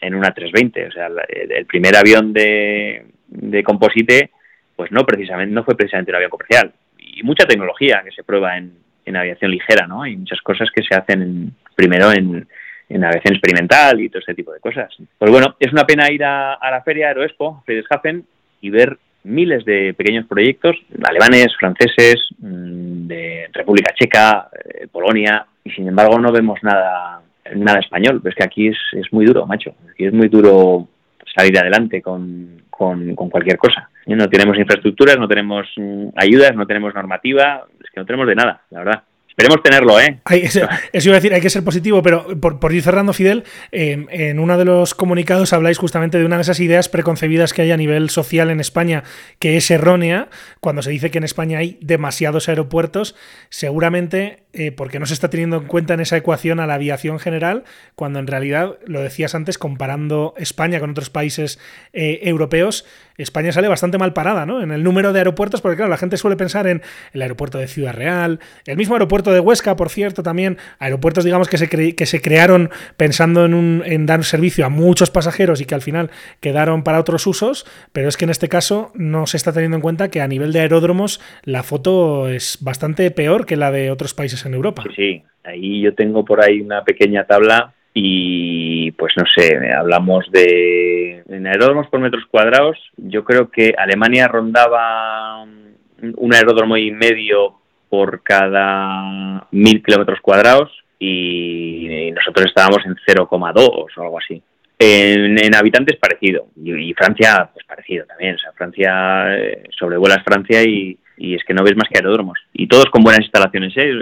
en una 320. O sea, el primer avión de, de composite, pues no precisamente, no fue precisamente un avión comercial. Y mucha tecnología que se prueba en, en aviación ligera, ¿no? Hay muchas cosas que se hacen primero en, en aviación experimental y todo este tipo de cosas. Pues bueno, es una pena ir a, a la feria Aeroexpo, Friedrichshafen, y ver miles de pequeños proyectos alemanes, franceses, mm, de República Checa, eh, Polonia, y sin embargo no vemos nada nada español. Pero es que aquí es, es muy duro, macho. Aquí es muy duro salir adelante con, con, con, cualquier cosa. No tenemos infraestructuras, no tenemos mm, ayudas, no tenemos normativa, es que no tenemos de nada, la verdad. Esperemos tenerlo, ¿eh? eso, iba a decir, hay que ser positivo, pero por, ir cerrando, Fidel, en uno de los comunicados habláis justamente de una de esas ideas preconcebidas que hay a nivel social en España, que es errónea, cuando se dice que en España hay demasiados aeropuertos, seguramente eh, porque no se está teniendo en cuenta en esa ecuación a la aviación general, cuando en realidad, lo decías antes, comparando España con otros países eh, europeos, España sale bastante mal parada, ¿no? En el número de aeropuertos, porque claro, la gente suele pensar en el aeropuerto de Ciudad Real, el mismo aeropuerto de Huesca, por cierto, también, aeropuertos, digamos, que se, que se crearon pensando en, en dar servicio a muchos pasajeros y que al final quedaron para otros usos, pero es que en este caso no se está teniendo en cuenta que a nivel de aeródromos la foto es bastante peor que la de otros países en Europa. Sí. Ahí yo tengo por ahí una pequeña tabla y pues no sé, hablamos de en aeródromos por metros cuadrados, yo creo que Alemania rondaba un aeródromo y medio por cada mil kilómetros cuadrados y nosotros estábamos en 0,2 o algo así. En, habitantes parecido y, Francia pues parecido también, o sea, Francia eh, sobrevuelas Francia y, y es que no ves más que aeródromos y todos con buenas instalaciones. ¿eh?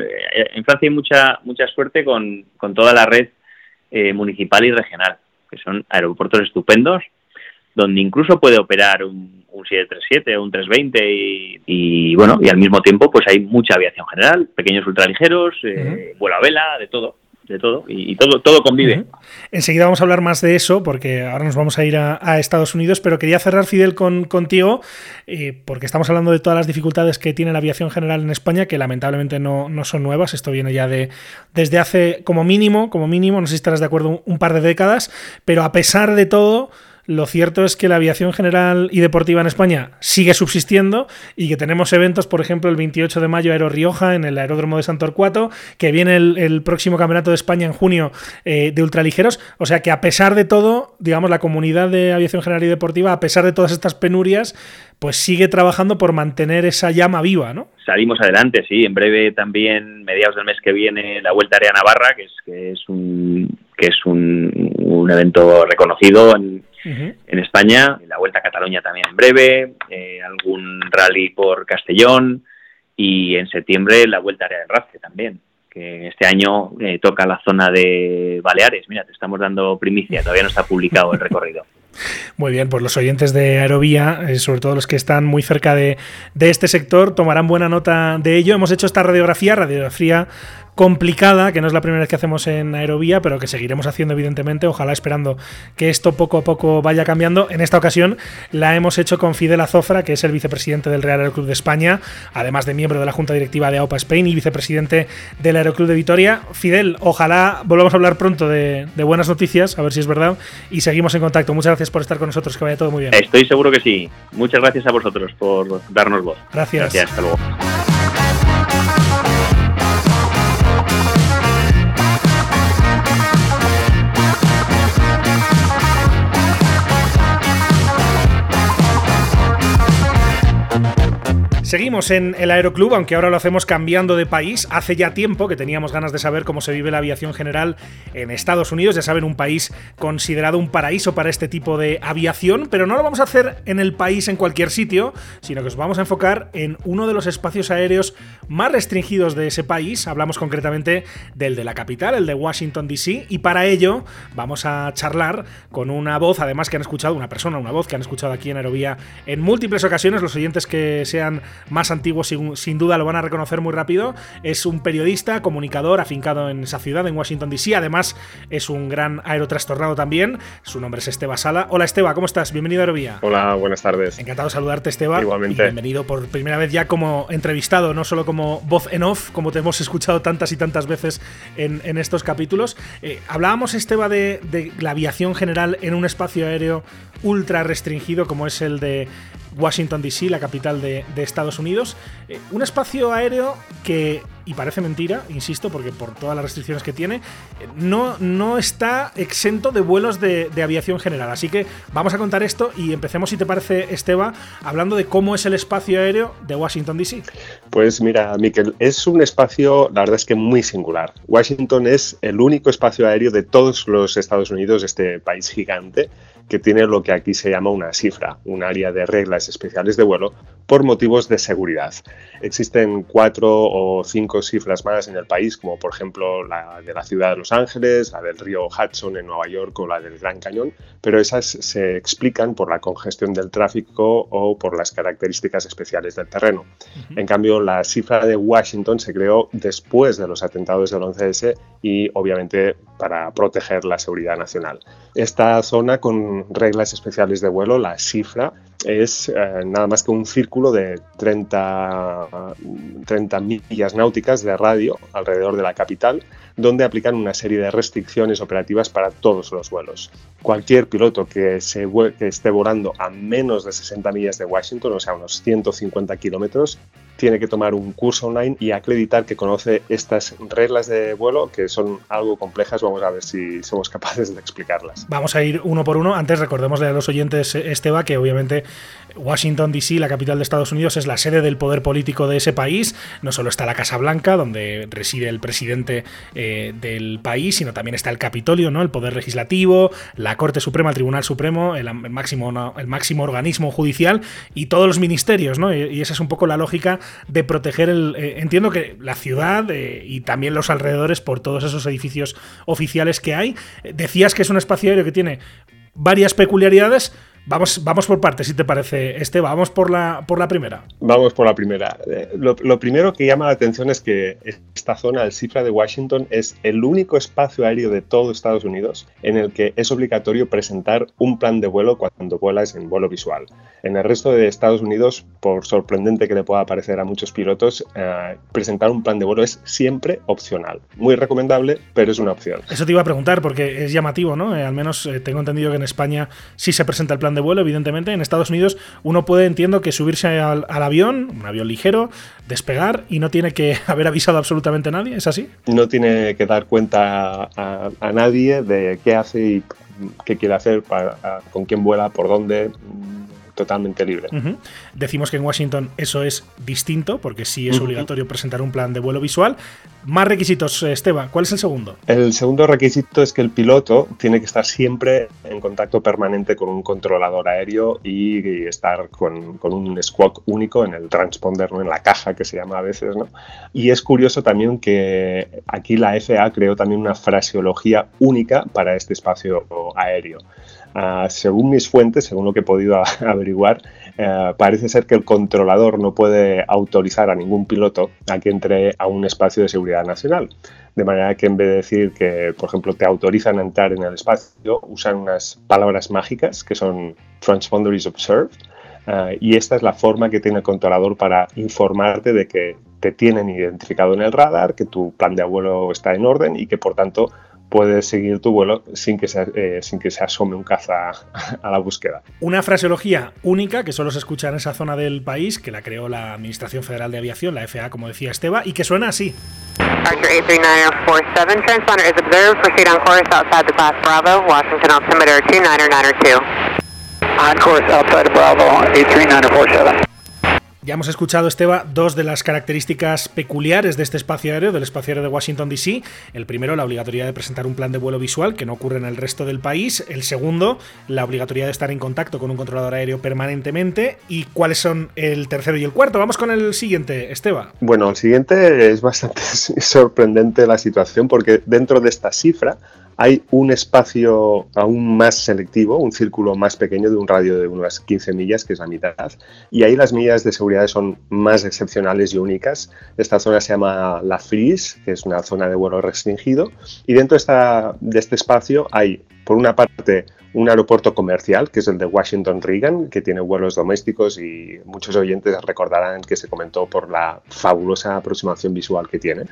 En Francia hay mucha mucha suerte con, con toda la red eh, municipal y regional, que son aeropuertos estupendos, donde incluso puede operar un, 737 o un 320 y, y, bueno, y al mismo tiempo pues hay mucha aviación general, pequeños ultraligeros, eh, vuelo a vela, de todo de todo y, todo, todo convive. Enseguida vamos a hablar más de eso porque ahora nos vamos a ir a, Estados Unidos, pero quería cerrar, Fidel, con, contigo eh, porque estamos hablando de todas las dificultades que tiene la aviación general en España, que lamentablemente no, no, son nuevas, esto viene ya de desde hace como mínimo, como mínimo, no sé si estarás de acuerdo, un par de décadas, pero a pesar de todo lo cierto es que la aviación general y deportiva en España sigue subsistiendo y que tenemos eventos, por ejemplo, el 28 de mayo Aero Rioja en el aeródromo de Santorcuato, que viene el, próximo Campeonato de España en junio eh, de ultraligeros. O sea que a pesar de todo, digamos, la comunidad de aviación general y deportiva, a pesar de todas estas penurias, pues sigue trabajando por mantener esa llama viva, ¿no? Salimos adelante, sí. En breve también, mediados del mes que viene, la Vuelta Área Navarra, que es, que es un que es un, un evento reconocido en, en España, la Vuelta a Cataluña también en breve, eh, algún rally por Castellón y en septiembre la vuelta a área de RAFE también que este año eh, toca la zona de Baleares. Mira, te estamos dando primicia, todavía no está publicado el recorrido. (laughs) Muy bien, pues los oyentes de Aerovía, eh, sobre todo los que están muy cerca de, de, este sector, tomarán buena nota de ello. Hemos hecho esta radiografía, radiografía complicada, que no es la primera vez que hacemos en Aerovía, pero que seguiremos haciendo evidentemente, ojalá esperando que esto poco a poco vaya cambiando. En esta ocasión la hemos hecho con Fidel Azofra, que es el vicepresidente del Real Aeroclub de España, además de miembro de la Junta Directiva de AOPA Spain y vicepresidente del Aeroclub de Vitoria. Fidel, ojalá volvamos a hablar pronto de, buenas noticias, a ver si es verdad, y seguimos en contacto. Muchas gracias por estar con nosotros, que vaya todo muy bien. Estoy seguro que sí. Muchas gracias a vosotros por darnos voz. Gracias. Gracias, hasta luego. Seguimos en el Aeroclub, aunque ahora lo hacemos cambiando de país. Hace ya tiempo que teníamos ganas de saber cómo se vive la aviación general en Estados Unidos. Ya saben, un país considerado un paraíso para este tipo de aviación, pero no lo vamos a hacer en el país en cualquier sitio, sino que os vamos a enfocar en uno de los espacios aéreos más restringidos de ese país. Hablamos concretamente del de la capital, el de Washington, D.C. Y para ello vamos a charlar con una voz, además que han escuchado, una persona, una voz que han escuchado aquí en Aerovía en múltiples ocasiones. Los oyentes que sean más antiguo sin, duda lo van a reconocer muy rápido. Es un periodista, comunicador, afincado en esa ciudad, en Washington DC. Además, es un gran aerotrastornado también. Su nombre es Esteba Sala. Hola Esteba, ¿cómo estás? Bienvenido a Aerovía. Hola, buenas tardes. Encantado de saludarte, Esteba. Igualmente. bienvenido por primera vez ya como entrevistado, no solo como voz en off, como te hemos escuchado tantas y tantas veces en, estos capítulos. Eh, hablábamos, Esteba, de, de la aviación general en un espacio aéreo ultra restringido como es el de Washington, D.C., la capital de, Estados Unidos. Eh, un espacio aéreo que, y parece mentira, insisto, porque por todas las restricciones que tiene, eh, no, no está exento de vuelos de, aviación general. Así que vamos a contar esto y empecemos, si te parece, Esteba, hablando de cómo es el espacio aéreo de Washington, D.C. Pues mira, Miquel, es un espacio, la verdad es que muy singular. Washington es el único espacio aéreo de todos los Estados Unidos, este país gigante que tiene lo que aquí se llama una cifra, un área de reglas especiales de vuelo, por motivos de seguridad. Existen cuatro o cinco cifras más en el país, como por ejemplo la de la ciudad de Los Ángeles, la del río Hudson en Nueva York o la del Gran Cañón, pero esas se explican por la congestión del tráfico o por las características especiales del terreno. En cambio, la cifra de Washington se creó después de los atentados del 11S y obviamente para proteger la seguridad nacional. Esta zona con reglas especiales de vuelo, la cifra, es eh, nada más que un círculo de 30, 30 millas náuticas de radio alrededor de la capital, donde aplican una serie de restricciones operativas para todos los vuelos. Cualquier piloto que, se, que esté volando a menos de 60 millas de Washington, o sea, unos 150 kilómetros, tiene que tomar un curso online y acreditar que conoce estas reglas de vuelo que son algo complejas. Vamos a ver si somos capaces de explicarlas. Vamos a ir uno por uno. Antes recordémosle a los oyentes, Esteba, que obviamente Washington, D.C., la capital de Estados Unidos, es la sede del poder político de ese país. No solo está la Casa Blanca, donde reside el presidente eh, del país, sino también está el Capitolio, ¿no? el poder legislativo, la Corte Suprema, el Tribunal Supremo, el, máximo, el máximo organismo judicial y todos los ministerios. ¿no? Y, esa es un poco la lógica de proteger el. Eh, entiendo que la ciudad eh, y también los alrededores por todos esos edificios oficiales que hay. Decías que es un espacio aéreo que tiene varias peculiaridades Vamos, vamos por partes, si te parece, Este, Vamos por la, por la primera. Vamos por la primera. Eh, lo, primero que llama la atención es que esta zona, el cifra de Washington, es el único espacio aéreo de todo Estados Unidos en el que es obligatorio presentar un plan de vuelo cuando vuelas en vuelo visual. En el resto de Estados Unidos, por sorprendente que le pueda parecer a muchos pilotos, eh, presentar un plan de vuelo es siempre opcional. Muy recomendable, pero es una opción. Eso te iba a preguntar porque es llamativo, ¿no? Eh, al menos tengo entendido que en España sí se presenta el plan de vuelo, evidentemente. En Estados Unidos uno puede, entiendo, que subirse al, avión, un avión ligero, despegar y no tiene que (laughs) haber avisado absolutamente a nadie, ¿es así? No tiene que dar cuenta a, nadie de qué hace y qué quiere hacer, con quién vuela, por dónde. Totalmente libre. Decimos que en Washington eso es distinto, porque sí es obligatorio presentar un plan de vuelo visual. Más requisitos, Esteban, ¿cuál es el segundo? El segundo requisito es que el piloto tiene que estar siempre en contacto permanente con un controlador aéreo y, estar con, un squawk único en el transponder, ¿no? en la caja que se llama a veces. ¿no? Y es curioso también que aquí la FAA creó también una fraseología única para este espacio aéreo. Ah, según mis fuentes, según lo que he podido (laughs) averiguar, eh, parece ser que el controlador no puede autorizar a ningún piloto a que entre a un espacio de seguridad nacional. De manera que en vez de decir que, por ejemplo, te autorizan a entrar en el espacio, usan unas palabras mágicas que son transponder is observed. Eh, y esta es la forma que tiene el controlador para informarte de que te tienen identificado en el radar, que tu plan de vuelo está en orden y que por tanto puedes seguir tu vuelo sin que, se, eh, sin que se asome un caza a la búsqueda. Una fraseología única que solo se escucha en esa zona del país, que la creó la Administración Federal de Aviación, la FAA, como decía Esteba, y que suena así. Archer 83947, transponder is observed, proceed on course outside the class Bravo, Washington altimeter 29992. On course outside Bravo 83947. Ya hemos escuchado, Esteba, dos de las características peculiares de este espacio aéreo, del espacio aéreo de Washington DC. El primero, la obligatoriedad de presentar un plan de vuelo visual, que no ocurre en el resto del país. El segundo, la obligatoriedad de estar en contacto con un controlador aéreo permanentemente. ¿Y cuáles son el tercero y el cuarto? Vamos con el siguiente, Esteba. Bueno, el siguiente es bastante (laughs) sorprendente la situación, porque dentro de esta cifra hay un espacio aún más selectivo, un círculo más pequeño de un radio de unas 15 millas, que es la mitad, y ahí las millas de seguridad son más excepcionales y únicas. Esta zona se llama la Freeze, que es una zona de vuelo restringido, y dentro de, este espacio hay, por una parte, un aeropuerto comercial, que es el de Washington Reagan, que tiene vuelos domésticos y muchos oyentes recordarán que se comentó por la fabulosa aproximación visual que tiene.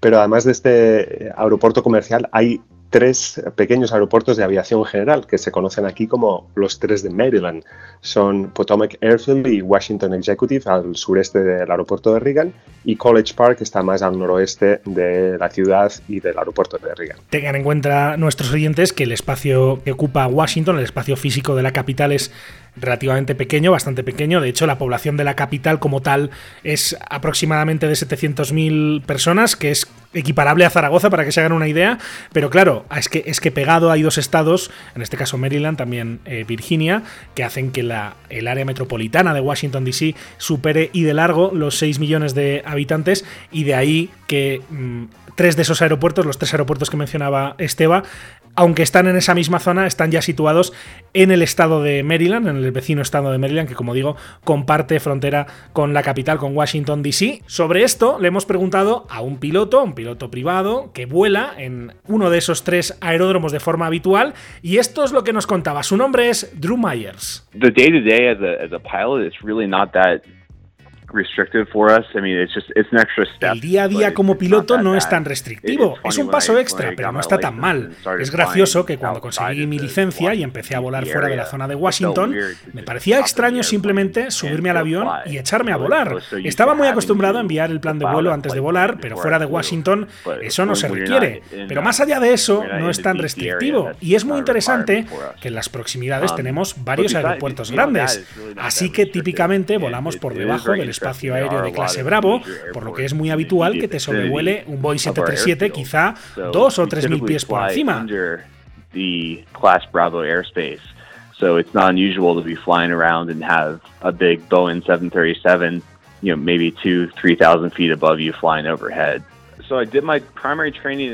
Pero además de este aeropuerto comercial hay tres pequeños aeropuertos de aviación general que se conocen aquí como los tres de Maryland. Son Potomac Airfield y Washington Executive al sureste del aeropuerto de Reagan y College Park está más al noroeste de la ciudad y del aeropuerto de Reagan. Tengan en cuenta nuestros oyentes que el espacio que ocupa Washington, el espacio físico de la capital es relativamente pequeño, bastante pequeño. De hecho, la población de la capital como tal es aproximadamente de 700.000 personas, que es equiparable a Zaragoza para que se hagan una idea. Pero claro, es que, es que pegado hay dos estados, en este caso Maryland, también eh, Virginia, que hacen que la, el área metropolitana de Washington DC supere y de largo los 6 millones de habitantes y de ahí que mm, tres de esos aeropuertos, los tres aeropuertos que mencionaba Esteba, aunque están en esa misma zona, están ya situados en el estado de Maryland, en el vecino estado de Maryland, que como digo, comparte frontera con la capital, con Washington, D.C. Sobre esto le hemos preguntado a un piloto, un piloto privado, que vuela en uno de esos tres aeródromos de forma habitual, y esto es lo que nos contaba. Su nombre es Drew Myers. The day to day as a, pilot is really not that el día a día como piloto no es tan restrictivo, es un paso extra, pero no está tan mal. Es gracioso que cuando conseguí mi licencia y empecé a volar fuera de la zona de Washington, me parecía extraño simplemente subirme al avión y echarme a volar. Estaba muy acostumbrado a enviar el plan de vuelo antes de volar, pero fuera de Washington eso no se requiere. Pero más allá de eso, no es tan restrictivo. Y es muy interesante que en las proximidades um, tenemos varios aeropuertos grandes. Así que típicamente volamos por debajo del espacio aéreo de clase Bravo, por lo que es muy habitual que te sobrevuele un Boeing 737 quizá dos o tres mil pies por encima. So it's not unusual to be flying around and have a big Boeing 737, you know, maybe two, three thousand feet above you flying overhead.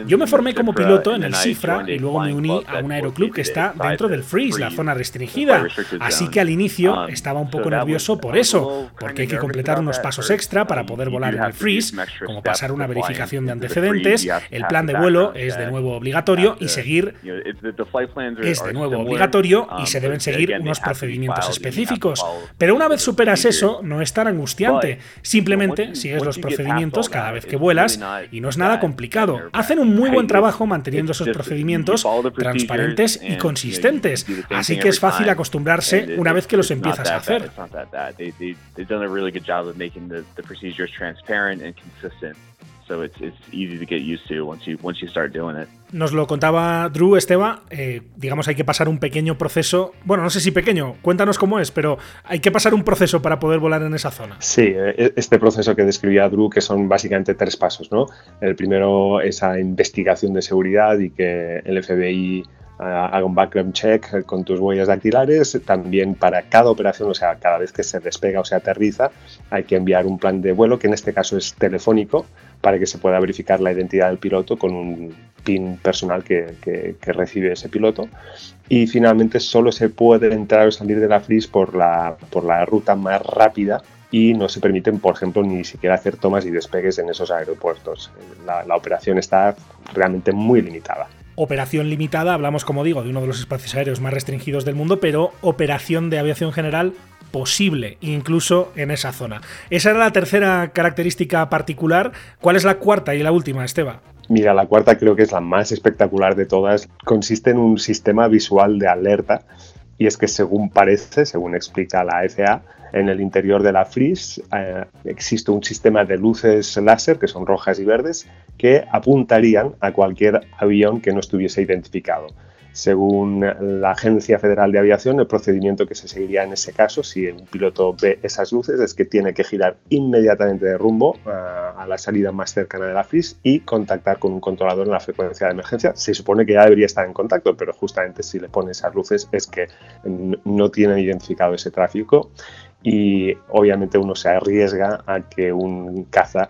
Yo me formé como piloto en el CIFRA y luego me uní a un aeroclub que está dentro del Freeze, la zona restringida. Así que al inicio um, estaba un poco nervioso por eso, porque hay que completar unos pasos extra para poder volar en el Freeze, como pasar una verificación de antecedentes, el plan de vuelo es de nuevo obligatorio y seguir es de nuevo obligatorio y um, se deben seguir unos procedimientos específicos. Pero una vez superas eso, no es tan angustiante. Simplemente sigues los procedimientos cada vez que vuelas y no es nada complicado. Hacen un muy buen trabajo manteniendo esos procedimientos transparentes y consistentes, así que es fácil acostumbrarse una vez que los empiezas a hacer. So it's, it's easy to get used to once you, once you start doing it. Nos lo contaba Drew Esteba, eh, digamos hay que pasar un pequeño proceso, bueno, no sé si pequeño, cuéntanos cómo es, pero hay que pasar un proceso para poder volar en esa zona. Sí, e, este proceso que describía Drew, que son básicamente tres pasos, ¿no? El primero, esa investigación de seguridad y que el FBI haga un background check con tus huellas dactilares. También para cada operación, o sea, cada vez que se despega o se aterriza, hay que enviar un plan de vuelo, que en este caso es telefónico, para que se pueda verificar la identidad del piloto con un PIN personal que, que, recibe ese piloto. Y finalmente solo se puede entrar o salir de la FRIS por la, por la ruta más rápida y no se permiten, por ejemplo, ni siquiera hacer tomas y despegues en esos aeropuertos. La, la operación está realmente muy limitada operación limitada, hablamos como digo de uno de los espacios aéreos más restringidos del mundo, pero operación de aviación general posible, incluso en esa zona. Esa era la tercera característica particular. ¿Cuál es la cuarta y la última, Esteba? Mira, la cuarta creo que es la más espectacular de todas. Consiste en un sistema visual de alerta y es que según parece, según explica la FAA, en el interior de la FRIS eh, existe un sistema de luces láser, que son rojas y verdes, que apuntarían a cualquier avión que no estuviese identificado. Según la Agencia Federal de Aviación, el procedimiento que se seguiría en ese caso, si un piloto ve esas luces, es que tiene que girar inmediatamente de rumbo a, a la salida más cercana de la FRIS y contactar con un controlador en la frecuencia de emergencia. Se supone que ya debería estar en contacto, pero justamente si le pone esas luces es que no tienen identificado ese tráfico y obviamente uno se arriesga a que un caza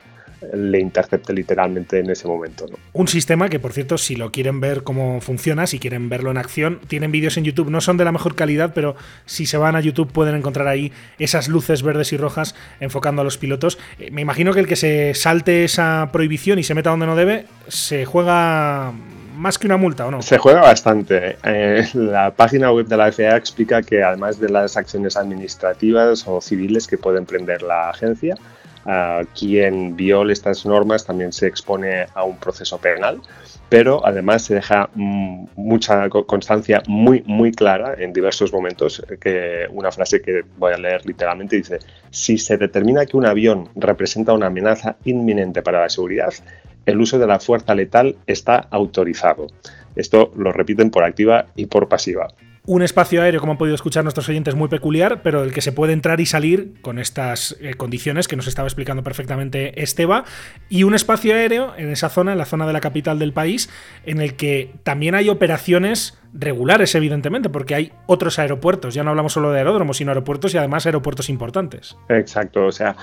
le intercepte literalmente en ese momento. Un sistema que, por cierto, si lo quieren ver cómo funciona, si quieren verlo en acción, tienen vídeos en YouTube, no son de la mejor calidad, pero si se van a YouTube pueden encontrar ahí esas luces verdes y rojas enfocando a los pilotos. Eh, me imagino que el que se salte esa prohibición y se meta donde no debe, se juega más que una multa, ¿o no? Se juega bastante. Eh, la página web de la FAA explica que además de las acciones administrativas o civiles que puede emprender la agencia, quien viole estas normas también se expone a un proceso penal, pero además se deja mm, mucha constancia muy, muy clara en diversos momentos, que una frase que voy a leer literalmente dice, si se determina que un avión representa una amenaza inminente para la seguridad, el uso de la fuerza letal está autorizado. Esto lo repiten por activa y por pasiva. Un espacio aéreo, como han podido escuchar nuestros oyentes, muy peculiar, pero el que se puede entrar y salir con estas eh, condiciones que nos estaba explicando perfectamente Esteba. Y un espacio aéreo en esa zona, en la zona de la capital del país, en el que también hay operaciones regulares, evidentemente, porque hay otros aeropuertos. Ya no hablamos solo de aeródromos, sino aeropuertos y además aeropuertos importantes. Exacto, o sea,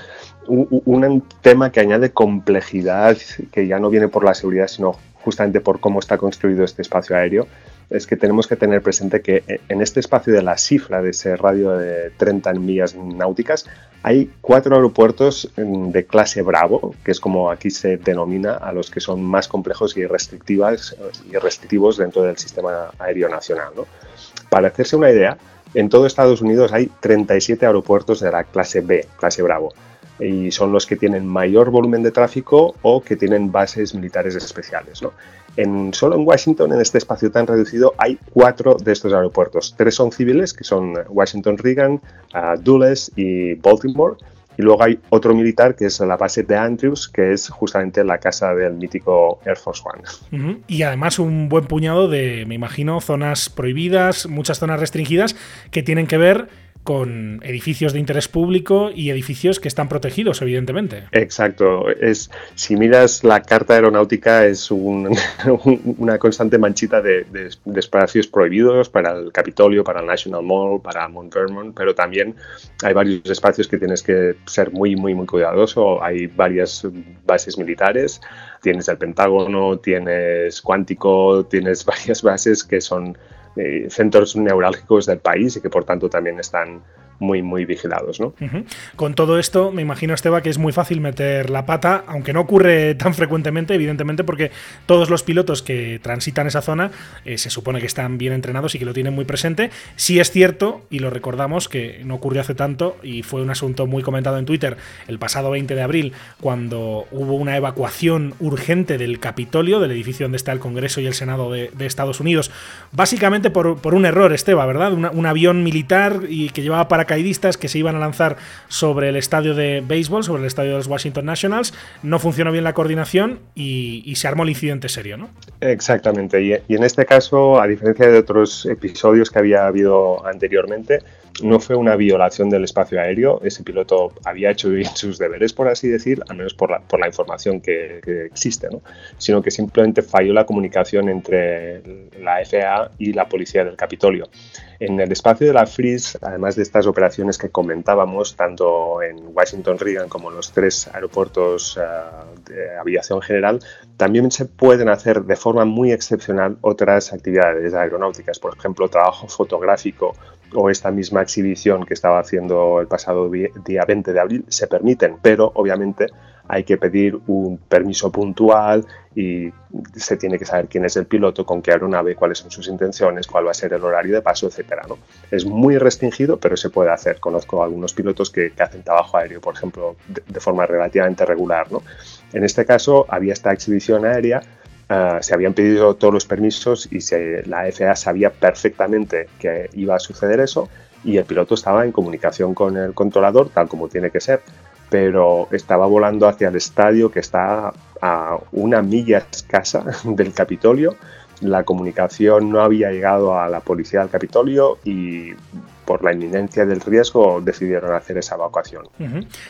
un, tema que añade complejidad, que ya no viene por la seguridad, sino justamente por cómo está construido este espacio aéreo, es que tenemos que tener presente que eh, en este espacio de la cifra, de ese radio de 30 millas náuticas, hay cuatro aeropuertos mm, de clase Bravo, que es como aquí se denomina a los que son más complejos y, restrictivos dentro del sistema aéreo nacional. Para hacerse una idea, en todo Estados Unidos hay 37 aeropuertos de la clase B, clase Bravo, y son los que tienen mayor volumen de tráfico o que tienen bases militares especiales. En, solo en Washington, en este espacio tan reducido, hay cuatro de estos aeropuertos. Tres son civiles, que son Washington Reagan, uh, Dulles y Baltimore, y luego hay otro militar que es la base de Andrews, que es justamente la casa del mítico Air Force One. Y además un buen puñado de, me imagino, zonas prohibidas, muchas zonas restringidas que tienen que ver con edificios de interés público y edificios que están protegidos, evidentemente. Exacto. Es, si miras la carta aeronáutica, es (laughs) una constante manchita de, espacios prohibidos para el Capitolio, para el National Mall, para Mount Vermont, pero también hay varios espacios que tienes que ser muy, muy, muy cuidadoso. Hay varias bases militares, tienes el Pentágono, tienes Cuántico, tienes (laughs) varias bases que son eh, centros neurálgicos del país y que por tanto también están muy, muy vigilados. ¿no? Con todo esto, me imagino, Esteba, que es muy fácil meter la pata, aunque no ocurre (laughs) tan frecuentemente, evidentemente, porque todos los pilotos que transitan esa zona eh, se supone que están bien entrenados y que lo tienen muy presente. Sí es cierto, y lo recordamos, que no ocurrió hace tanto y fue un asunto muy comentado en Twitter el pasado 20 de abril, cuando hubo una evacuación urgente del Capitolio, del edificio donde está el Congreso y el Senado de, Estados Unidos, básicamente por, un error, Esteba, ¿verdad? un avión militar y que llevaba para paracaidistas que se iban a lanzar sobre el estadio de béisbol, sobre el estadio de los Washington Nationals. No funcionó bien la coordinación y, se armó el incidente serio, ¿no? Exactamente. Y, y en este caso, a diferencia de otros episodios que había habido anteriormente, no fue una violación del espacio aéreo. Ese piloto había hecho bien (laughs) sus deberes, por así decir, al menos por la, por la información que, existe, ¿no? sino que simplemente falló la comunicación entre la FAA y la policía del Capitolio. En el espacio de la Freeze, además de estas operaciones que comentábamos, tanto en Washington Reagan como en los tres aeropuertos eh, de aviación general, también se pueden hacer de forma muy excepcional otras actividades aeronáuticas, por ejemplo, trabajo fotográfico o esta misma exhibición que estaba haciendo el pasado día 20 de abril se permiten, pero obviamente hay que pedir un permiso puntual y se tiene que saber quién es el piloto, con qué aeronave, cuáles son sus intenciones, cuál va a ser el horario de paso, etcétera. ¿no? Es muy restringido, pero se puede hacer. Conozco algunos pilotos que, hacen trabajo aéreo, por ejemplo, de, forma relativamente regular. ¿no? En este caso, había esta exhibición aérea Uh, se habían pedido todos los permisos y la FAA sabía perfectamente que iba a suceder eso y el piloto estaba en comunicación con el controlador, tal como tiene que ser pero estaba volando hacia el estadio que está a una milla escasa (laughs) del Capitolio. La comunicación no había llegado a la policía del Capitolio y por la inminencia del riesgo decidieron hacer esa evacuación.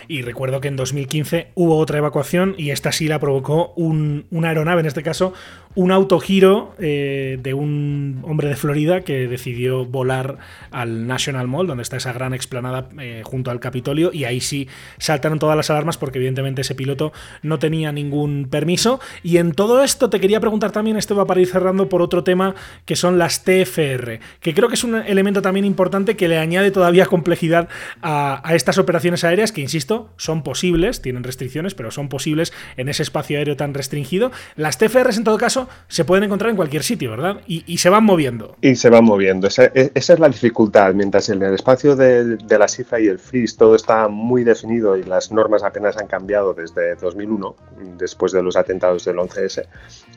Y recuerdo que en 2015 hubo otra evacuación y esta sí la provocó un, una aeronave, en este caso un autogiro eh, de un hombre de Florida que decidió volar al National Mall, donde está esa gran explanada eh, junto al Capitolio, y ahí sí saltaron todas las alarmas porque evidentemente ese piloto no tenía ningún permiso. Y en todo esto te quería preguntar también, esto va para ir cerrando por otro tema, que son las TFR, que creo que es un elemento también importante que le añade todavía complejidad a, a estas operaciones aéreas, que insisto, son posibles, tienen restricciones, pero son posibles en ese espacio aéreo tan restringido. Las TFRs en todo caso se pueden encontrar en cualquier sitio, ¿verdad? Y, se van moviendo. Y se van moviendo. Esa, e, es la dificultad. Mientras en el espacio de, la cifra y el FRIS todo está muy definido y las normas apenas han cambiado desde 2001, después de los atentados del 11S,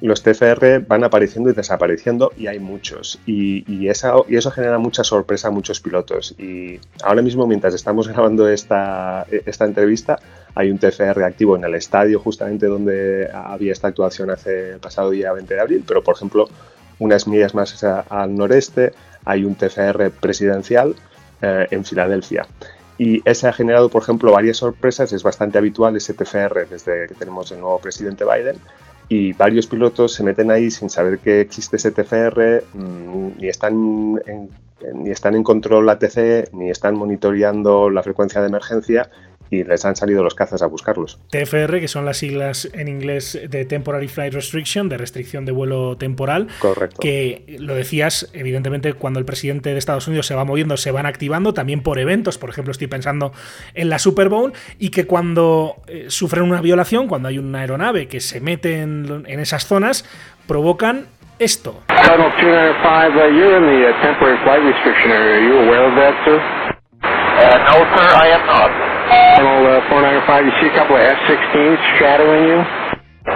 los TFR van apareciendo y desapareciendo y hay muchos. Y, y, eso genera mucha sorpresa a muchos pilotos. Y ahora mismo, mientras estamos (laughs) grabando esta, esta entrevista, hay un TFR activo en el estadio justamente donde había esta actuación hace el pasado día 20 de abril, pero por ejemplo unas millas más al noreste hay un TFR presidencial eh, en Filadelfia. Y ese ha generado, por ejemplo, varias sorpresas. Es bastante habitual ese TFR desde que tenemos el nuevo presidente Biden. Y varios pilotos se meten ahí sin saber que existe ese TFR, mm, ni están ni están en control ATC, ni están monitoreando la frecuencia de emergencia y les han salido los cazas a buscarlos. TFR, que son las siglas en inglés de Temporary Flight Restriction, de restricción de vuelo temporal. Correcto. Que lo decías, evidentemente, cuando el presidente de Estados Unidos se va moviendo, se van activando también por eventos. Por ejemplo, estoy pensando en la Super Bowl y que cuando eh, sufren una violación, cuando hay una aeronave que se mete en, esas zonas, provocan esto. Colonel 205, uh, you're in the uh, temporary flight restriction area. Are you aware of that, sir? Uh, no, sir, I am not. Colonel uh, 495, you see a couple of F-16s shadowing you?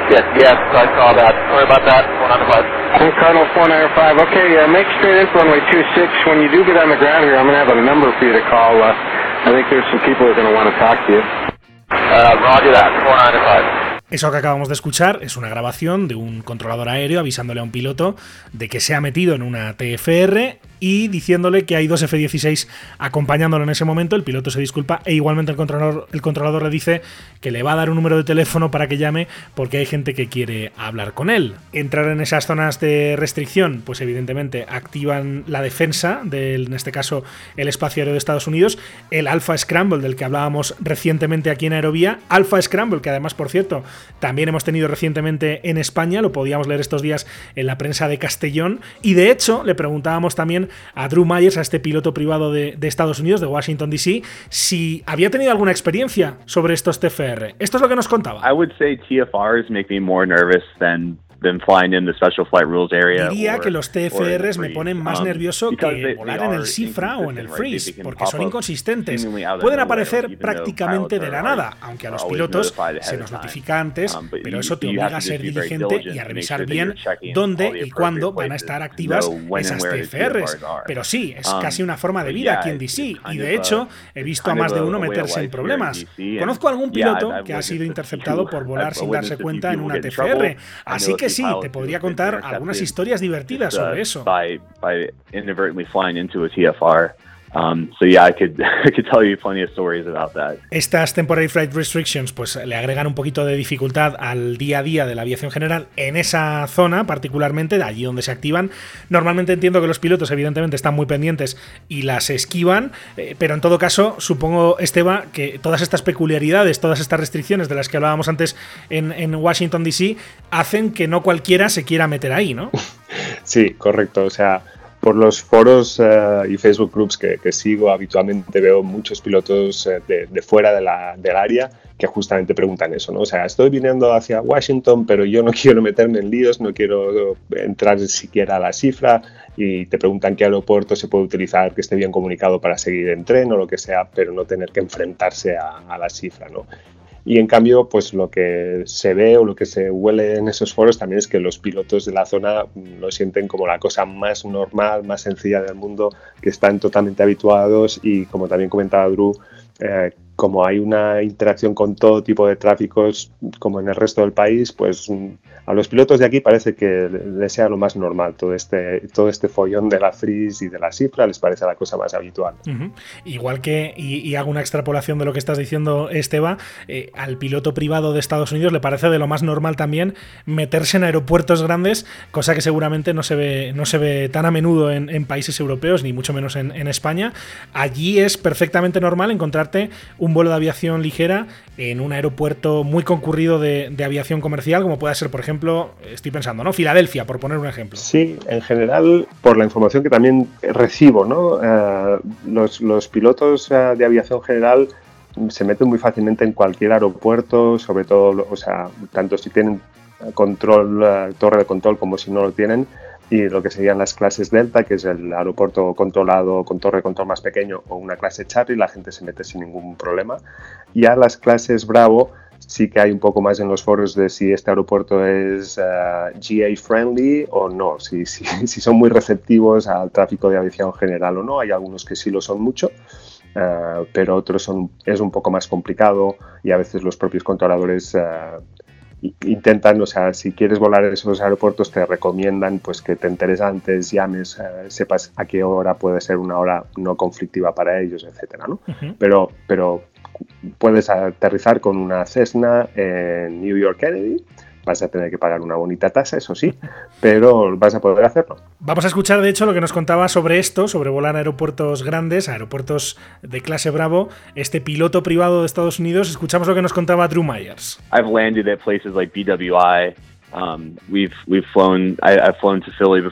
Yes, yes, I saw that. Sorry about that, 495. And Colonel 495, okay, uh, make straight in for runway 26. When you do get on the ground here, I'm going to have a number for you to call. Uh, I think there's some people who are going to want to talk to you. Uh, roger that, 495. Eso que acabamos de escuchar es una grabación de un controlador aéreo avisándole a un piloto de que se ha metido en una TFR y diciéndole que hay dos F-16 acompañándolo en ese momento. El piloto se disculpa e igualmente el controlador, el controlador le dice que le va a dar un número de teléfono para que llame porque hay gente que quiere hablar con él. Entrar en esas zonas de restricción, pues evidentemente activan la defensa del, en este caso, el espacio aéreo de Estados Unidos, el Alpha Scramble del que hablábamos recientemente aquí en Aerovía, Alpha Scramble que además, por cierto, también hemos tenido recientemente en España, lo podíamos leer estos días en la prensa de Castellón y de hecho le preguntábamos también a Drew Myers, a este piloto privado de, de Estados Unidos, de Washington DC, si había tenido alguna experiencia sobre estos TFR. Esto es lo que nos contaba. I would say TFRs make me more nervous than Diría que los TFRs me ponen más um, nervioso que volar en el CIFRA o en el Freeze, porque son inconsistentes. Pueden aparecer prácticamente de la nada, aunque a los pilotos se nos notifica antes, um, pero eso te obliga a ser diligente y a revisar bien dónde y cuándo van a estar activas esas TFRs. Pero sí, es um, casi una forma de vida aquí en DC, y de hecho he visto a más de uno meterse en problemas. Conozco a algún piloto que ha sido (laughs) interceptado por (laughs) volar sin darse cuenta en una TFR, así que sí, te podría contar algunas historias divertidas sobre eso. Um, so yeah, I could, (laughs) I could tell you plenty of stories about that. Estas temporary flight restrictions pues le agregan un poquito de dificultad al día a día de la aviación general en esa zona, particularmente de allí donde se activan. Normalmente entiendo que los pilotos evidentemente están muy pendientes y las esquivan, eh, pero en todo caso supongo, Esteba, que todas estas peculiaridades, todas estas restricciones de las que hablábamos antes en, en Washington DC hacen que no cualquiera se quiera meter ahí, ¿no? (laughs) Sí, correcto. O sea, por los foros eh, y Facebook groups que, sigo habitualmente veo muchos pilotos eh, de, fuera del área que justamente preguntan eso, ¿no? O sea, estoy viniendo hacia Washington, pero yo no (laughs) quiero meterme en líos, no quiero entrar siquiera a la cifra y te preguntan qué aeropuerto se puede utilizar que esté bien comunicado para seguir en tren o lo que sea, pero no tener que enfrentarse a, a la cifra, ¿no? Y en cambio, pues lo que se ve o lo que se huele en esos foros también es que los pilotos de la zona lo sienten como la cosa más normal, más sencilla del mundo, que están totalmente habituados y como también comentaba Drew, eh, como hay una interacción con todo tipo de tráficos como en el resto del país, pues a los pilotos de aquí parece que les sea lo más normal todo este, todo este follón de la Freeze y de la cifra, les parece la cosa más habitual. Igual que, y, hago una extrapolación de lo que estás diciendo, Esteba, eh, al piloto privado de Estados Unidos le parece de lo más normal también meterse en aeropuertos grandes, cosa que seguramente no se ve, no se ve tan a menudo en, países europeos, ni mucho menos en, España. Allí es perfectamente normal encontrarte un vuelo de aviación ligera en un aeropuerto muy concurrido de, aviación comercial, como puede ser, por ejemplo, estoy pensando, ¿no? Filadelfia, por poner un ejemplo. Sí, en general, por la información que también recibo, ¿no? Eh, los, pilotos eh, de aviación general se meten muy fácilmente en cualquier aeropuerto, sobre todo, o sea, tanto si tienen control, eh, torre de control como si no lo tienen, y lo que serían las clases Delta, que es el aeropuerto controlado con torre de control más pequeño, o una clase Charlie, la gente se mete sin ningún problema. Y a las clases Bravo sí que hay un poco más en los foros de si este aeropuerto es eh, GA friendly o no, si, si, (laughs) si, son muy receptivos al tráfico de aviación general o no. Hay algunos que sí lo son mucho. Uh, pero otros son, es un poco más complicado y a veces los propios controladores uh, intentan, o sea, si quieres volar en esos aeropuertos te recomiendan pues que te enteres antes, llames, eh, sepas a qué hora puede ser una hora no conflictiva para ellos, etcétera, ¿no? Pero pero puedes aterrizar con una Cessna en New York Kennedy Vas a tener que pagar una bonita tasa, eso sí, pero vas a poder hacerlo. Vamos a escuchar, de hecho, lo que nos contaba sobre esto, sobre volar aeropuertos grandes, aeropuertos de clase Bravo, este piloto privado de Estados Unidos. Escuchamos lo que nos contaba Drew Myers. I've landed at places like BWI, Um,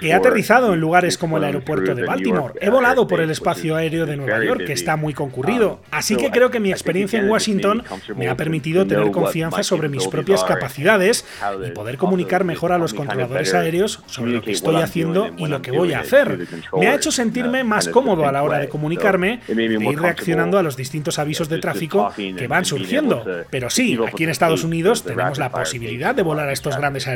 He aterrizado en lugares como el aeropuerto de Baltimore. He volado por el espacio aéreo de Nueva York, que está muy concurrido. Um, Así que creo que mi experiencia en Washington me ha permitido tener confianza sobre mis propias capacidades y poder comunicar mejor a los controladores aéreos sobre lo que estoy haciendo y lo que voy a hacer. Me ha hecho sentirme más cómodo a la hora de comunicarme e ir reaccionando a los distintos avisos de tráfico que van surgiendo. Pero sí, aquí en Estados Unidos tenemos la posibilidad de volar a estos grandes aeropuertos.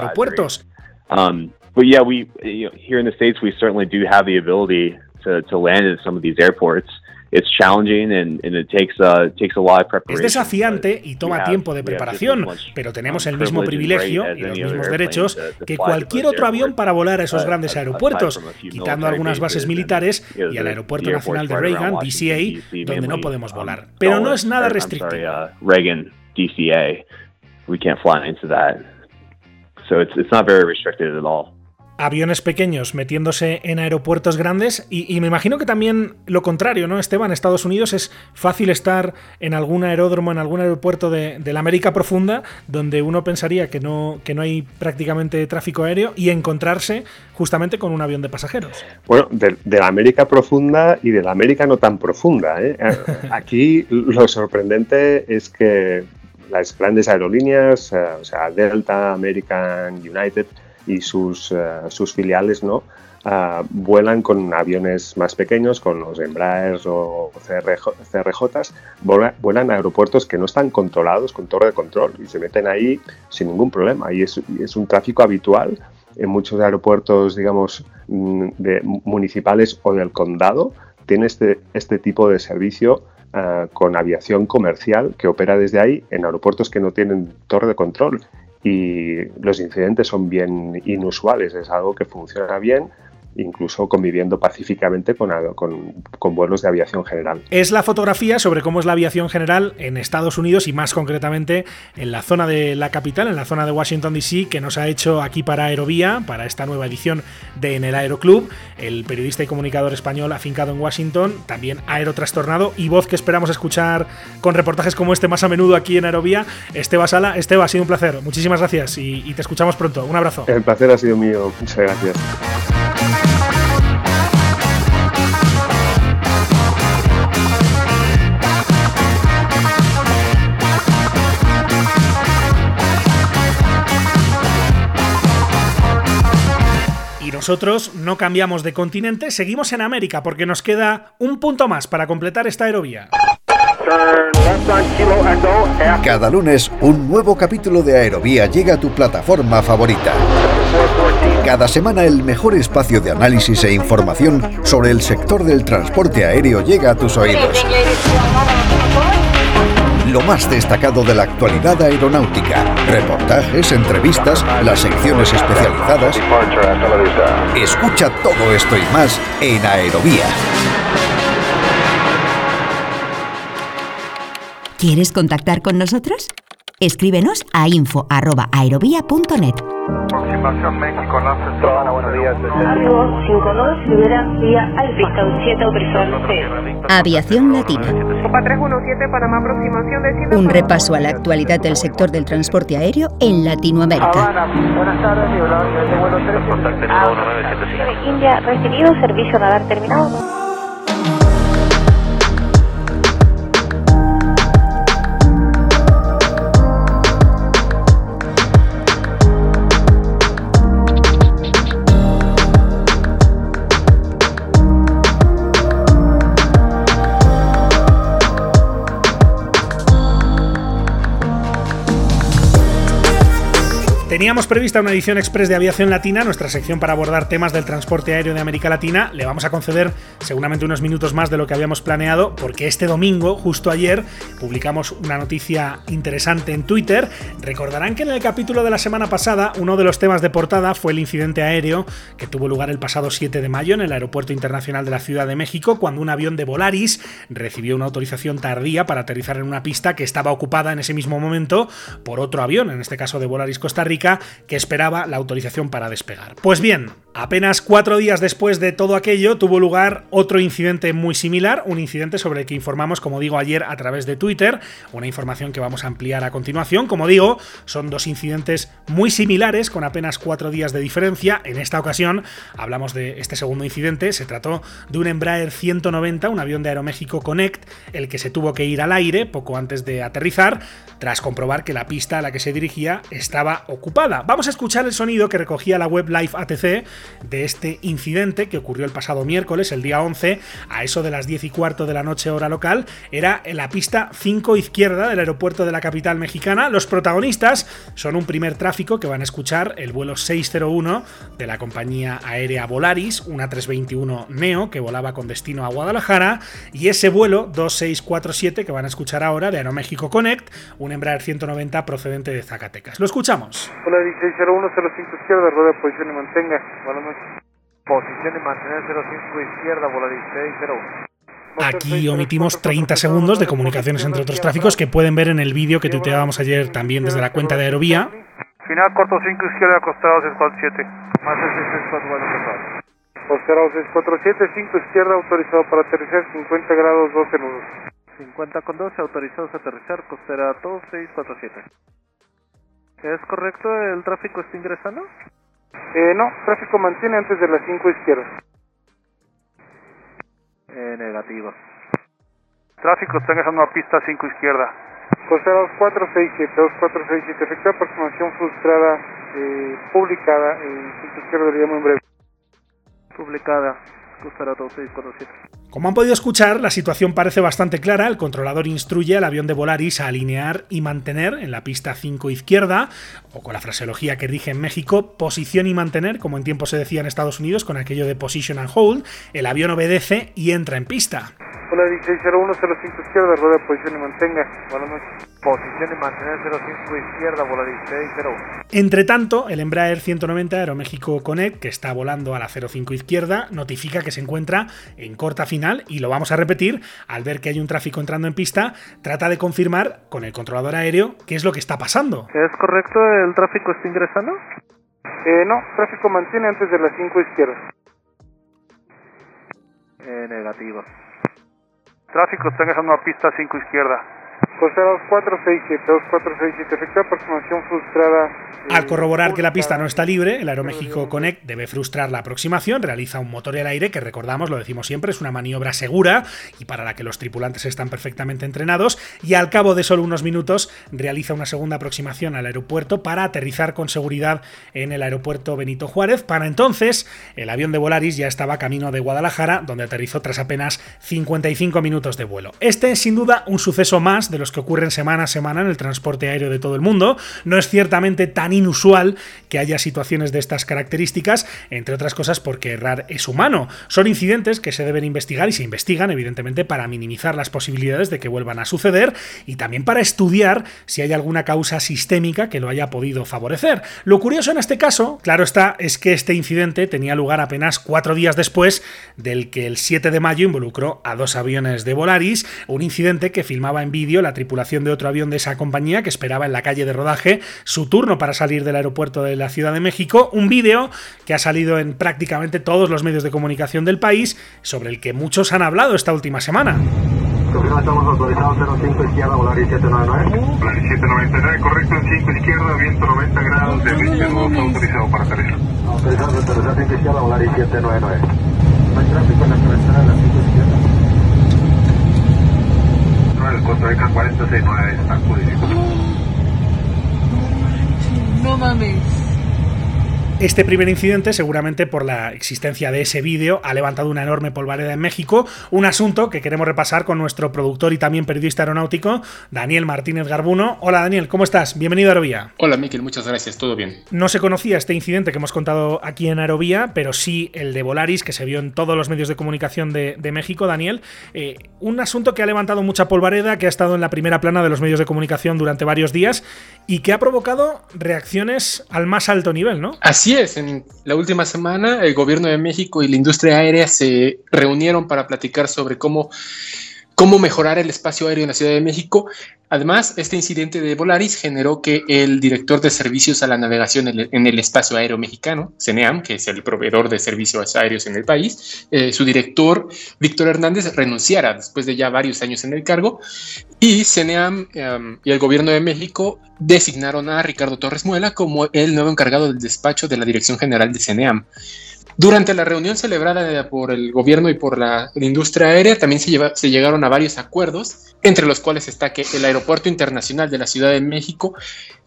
Um, but yeah, we you know, here in the states we certainly do have the ability to, to land at some of these airports. It's challenging and, and it takes, uh, takes a lot of preparation, es desafiante y toma tiempo de preparación, pero tenemos um, el mismo privilegio y los mismos derechos que cualquier otro avión para volar a esos grandes aeropuertos, quitando algunas bases militares y al Aeropuerto Nacional de Reagan, DCA, donde no podemos um, volar. Pero no es nada restrictivo. Uh, Reagan, DCA, we can't fly into that. So it's, it's not very restricted at all aviones pequeños metiéndose en aeropuertos grandes y, me imagino que también lo contrario, ¿no, Esteban? En Estados Unidos es fácil estar en algún aeródromo, en algún aeropuerto de, la América profunda, donde uno pensaría que no, que no hay prácticamente tráfico aéreo y encontrarse justamente con un avión de pasajeros. Bueno, de, la América profunda y de la América no tan profunda. ¿eh? (laughs) Aquí lo sorprendente es que las grandes aerolíneas, eh, o sea, Delta, American, United, y sus, sus filiales, ¿no? Ah, vuelan con aviones más pequeños, con los Embraer o CRJ, vuelan, a aeropuertos que no están controlados con torre de control y se meten ahí sin ningún problema. Y es, es un tráfico habitual en muchos aeropuertos, digamos, mm, de, municipales o del condado, tiene este, este tipo de servicio ah, con aviación comercial que opera desde ahí en aeropuertos que no tienen torre de control. Y los incidentes son bien inusuales, es algo que funciona bien, incluso conviviendo pacíficamente con, con, vuelos de aviación general. Es la fotografía sobre cómo es la aviación general en Estados Unidos y más concretamente en la zona de la capital, en la zona de Washington DC, que nos ha hecho aquí para Aerovía, para esta nueva edición de En el Aeroclub, el periodista y comunicador español afincado en Washington, también aerotrastornado y voz que esperamos escuchar con reportajes como este más a menudo aquí en Aerovía, Esteba Sala. Esteba, ha sido un placer. Muchísimas gracias y, y te escuchamos pronto. Un abrazo. El placer ha sido mío. Muchas gracias. Nosotros no cambiamos de continente, seguimos en América porque nos queda un punto más para completar esta aerovía. Cada lunes, un nuevo capítulo de Aerovía llega a tu plataforma favorita. Cada semana el mejor espacio de análisis e información sobre el sector del transporte aéreo llega a tus oídos lo más destacado de la actualidad aeronáutica. Reportajes, entrevistas, las secciones especializadas. Escucha todo esto y más en Aerovía. ¿Quieres contactar con nosotros? Escríbenos a info.aerovía.net. Aproximación México, buenos días. vía Alfa, 7 autorizado Aviación Latina. Copa 317, Panamá, aproximación de Un repaso a la actualidad del sector del transporte aéreo en Latinoamérica. buenas tardes, de vuelo 13. India, recibido, servicio radar terminado. Teníamos prevista una edición express de Aviación Latina, nuestra sección para abordar temas del transporte aéreo de América Latina. Le vamos a conceder seguramente unos minutos más de lo que habíamos planeado, porque este domingo, justo ayer, publicamos una noticia interesante en Twitter. Recordarán que en el capítulo de la semana pasada, uno de los temas de portada fue el incidente aéreo que tuvo lugar el pasado 7 de mayo en el Aeropuerto Internacional de la Ciudad de México, cuando un avión de Volaris recibió una autorización tardía para aterrizar en una pista que estaba ocupada en ese mismo momento por otro avión, en este caso de Volaris Costa Rica que esperaba la autorización para despegar. Pues bien, apenas cuatro días después de todo aquello tuvo lugar otro incidente muy similar, un incidente sobre el que informamos, como digo, ayer a través de Twitter, una información que vamos a ampliar a continuación. Como digo, son dos incidentes muy similares con apenas cuatro días de diferencia. En esta ocasión hablamos de este segundo incidente, se trató de un Embraer 190, un avión de Aeroméxico Connect, el que se tuvo que ir al aire poco antes de aterrizar, tras comprobar que la pista a la que se dirigía estaba ocupada Vamos a escuchar el sonido que recogía la web Live ATC de este incidente que ocurrió el pasado miércoles, el día 11, a eso de las 10 y cuarto de la noche hora local. Era en la pista 5 izquierda del aeropuerto de la capital mexicana. Los protagonistas son un primer tráfico que van a escuchar el vuelo 601 de la compañía aérea Volaris, una 321 Neo que volaba con destino a Guadalajara, y ese vuelo 2647 que van a escuchar ahora de Aeroméxico Connect, un Embraer 190 procedente de Zacatecas. Lo escuchamos. Hola 160105 izquierda, rueda posición y mantenga. Buenas noches. Posición y mantener 05 izquierda, bola 1601. Aquí omitimos 30 segundos de comunicaciones entre otros tráficos que pueden ver en el vídeo que tuiteábamos ayer también desde la cuenta de Aerovía. Final corto 5 izquierda, costado 647. Más el 644, costado. Costado 647, 5 izquierda, autorizado para aterrizar 50 grados 12 nudos. 50 con 12, autorizados a aterrizar, costera 2647. ¿Es correcto? ¿El tráfico está ingresando? Eh, no, tráfico mantiene antes de las 5 izquierdas. Eh, negativo. Tráfico está ingresando a pista 5 izquierda. Costa 2467, 2467, efectiva aproximación frustrada eh, publicada en cinco izquierda, le llamo en breve. Publicada, costará 2647. Como han podido escuchar, la situación parece bastante clara. El controlador instruye al avión de Volaris a alinear y mantener en la pista 5 izquierda, o con la fraseología que rige en México, posición y mantener, como en tiempo se decía en Estados Unidos, con aquello de position and hold. El avión obedece y entra en pista. Hola 160105 izquierda, rueda posición y mantenga. Buenas noches. Posición y mantener 05 izquierda, bola 1601. Entre tanto, el Embraer 190 Aeroméxico Connect, que está volando a la 05 izquierda, notifica que se encuentra en corta final y lo vamos a repetir al ver que hay un tráfico entrando en pista, trata de confirmar con el controlador aéreo qué es lo que está pasando. ¿Es correcto? ¿El tráfico está ingresando? Eh, no, tráfico mantiene antes de la 5 izquierda. Eh, negativo. Tráfico está ingresando a pista 5 izquierda. Costa 2467, 2467, efectúa aproximación frustrada. Al corroborar que la pista no está libre, el Aeroméxico Connect debe frustrar la aproximación, realiza un motor al aire que recordamos, lo decimos siempre, es una maniobra segura y para la que los tripulantes están perfectamente entrenados y al cabo de solo unos minutos realiza una segunda aproximación al aeropuerto para aterrizar con seguridad en el aeropuerto Benito Juárez. Para entonces, el avión de Volaris ya estaba camino de Guadalajara, donde aterrizó tras apenas 55 minutos de vuelo. Este es sin duda un suceso más de los que ocurren semana a semana en el transporte aéreo de todo el mundo. No es ciertamente tan inusual que haya situaciones de estas características, entre otras cosas porque errar es humano. Son incidentes que se deben investigar y se investigan, evidentemente, para minimizar las posibilidades de que vuelvan a suceder y también para estudiar si hay alguna causa sistémica que lo haya podido favorecer. Lo curioso en este caso, claro está, es que este incidente tenía lugar apenas cuatro días después del que el 7 de mayo involucró a dos aviones de Volaris, un incidente que filmaba en vídeo la tripulación de otro avión de esa compañía que esperaba en la calle de rodaje su turno para salir del aeropuerto de la Ciudad de México. Un vídeo que ha salido en prácticamente todos los medios de comunicación del país, sobre el que muchos han hablado esta última semana. Estamos autorizados 05 izquierda, volar 799. Volar 799, correcto, en 5 izquierda, viento 90 grados, de 22 autorizado para aterrizar. Autorizado para aterrizar 5 izquierda, volar 799. No hay tráfico en la travesera de la 5 izquierda. No, el Costa Rica 469 está codificado. No mames. Este primer incidente, seguramente por la existencia de ese vídeo, ha levantado una enorme polvareda en México, un asunto que queremos repasar con nuestro productor y también periodista aeronáutico, Daniel Martínez Garbuno. Hola Daniel, ¿cómo estás? Bienvenido a Aerovía. Hola Miquel, muchas gracias, todo bien. No se conocía este incidente que hemos contado aquí en Aerovía, pero sí el de Volaris, que se vio en todos los medios de comunicación de, de México, Daniel. Eh, un asunto que ha levantado mucha polvareda, que ha estado en la primera plana de los medios de comunicación durante varios días y que ha provocado reacciones al más alto nivel, ¿no? Así en la última semana el gobierno de México y la industria aérea se reunieron para platicar sobre cómo, cómo mejorar el espacio aéreo en la Ciudad de México. Además, este incidente de Volaris generó que el director de servicios a la navegación en el, espacio aéreo mexicano, CENEAM, que es el proveedor de servicios aéreos en el país, eh, su director, Víctor Hernández, renunciara después de ya varios años en el cargo y CENEAM um, y el gobierno de México designaron a Ricardo Torres Muela como el nuevo encargado del despacho de la Dirección General de CENEAM. Durante la reunión celebrada por el gobierno y por la, industria aérea, también se, lleva, se, llegaron a varios acuerdos, entre los cuales está que el Aeropuerto Internacional de la Ciudad de México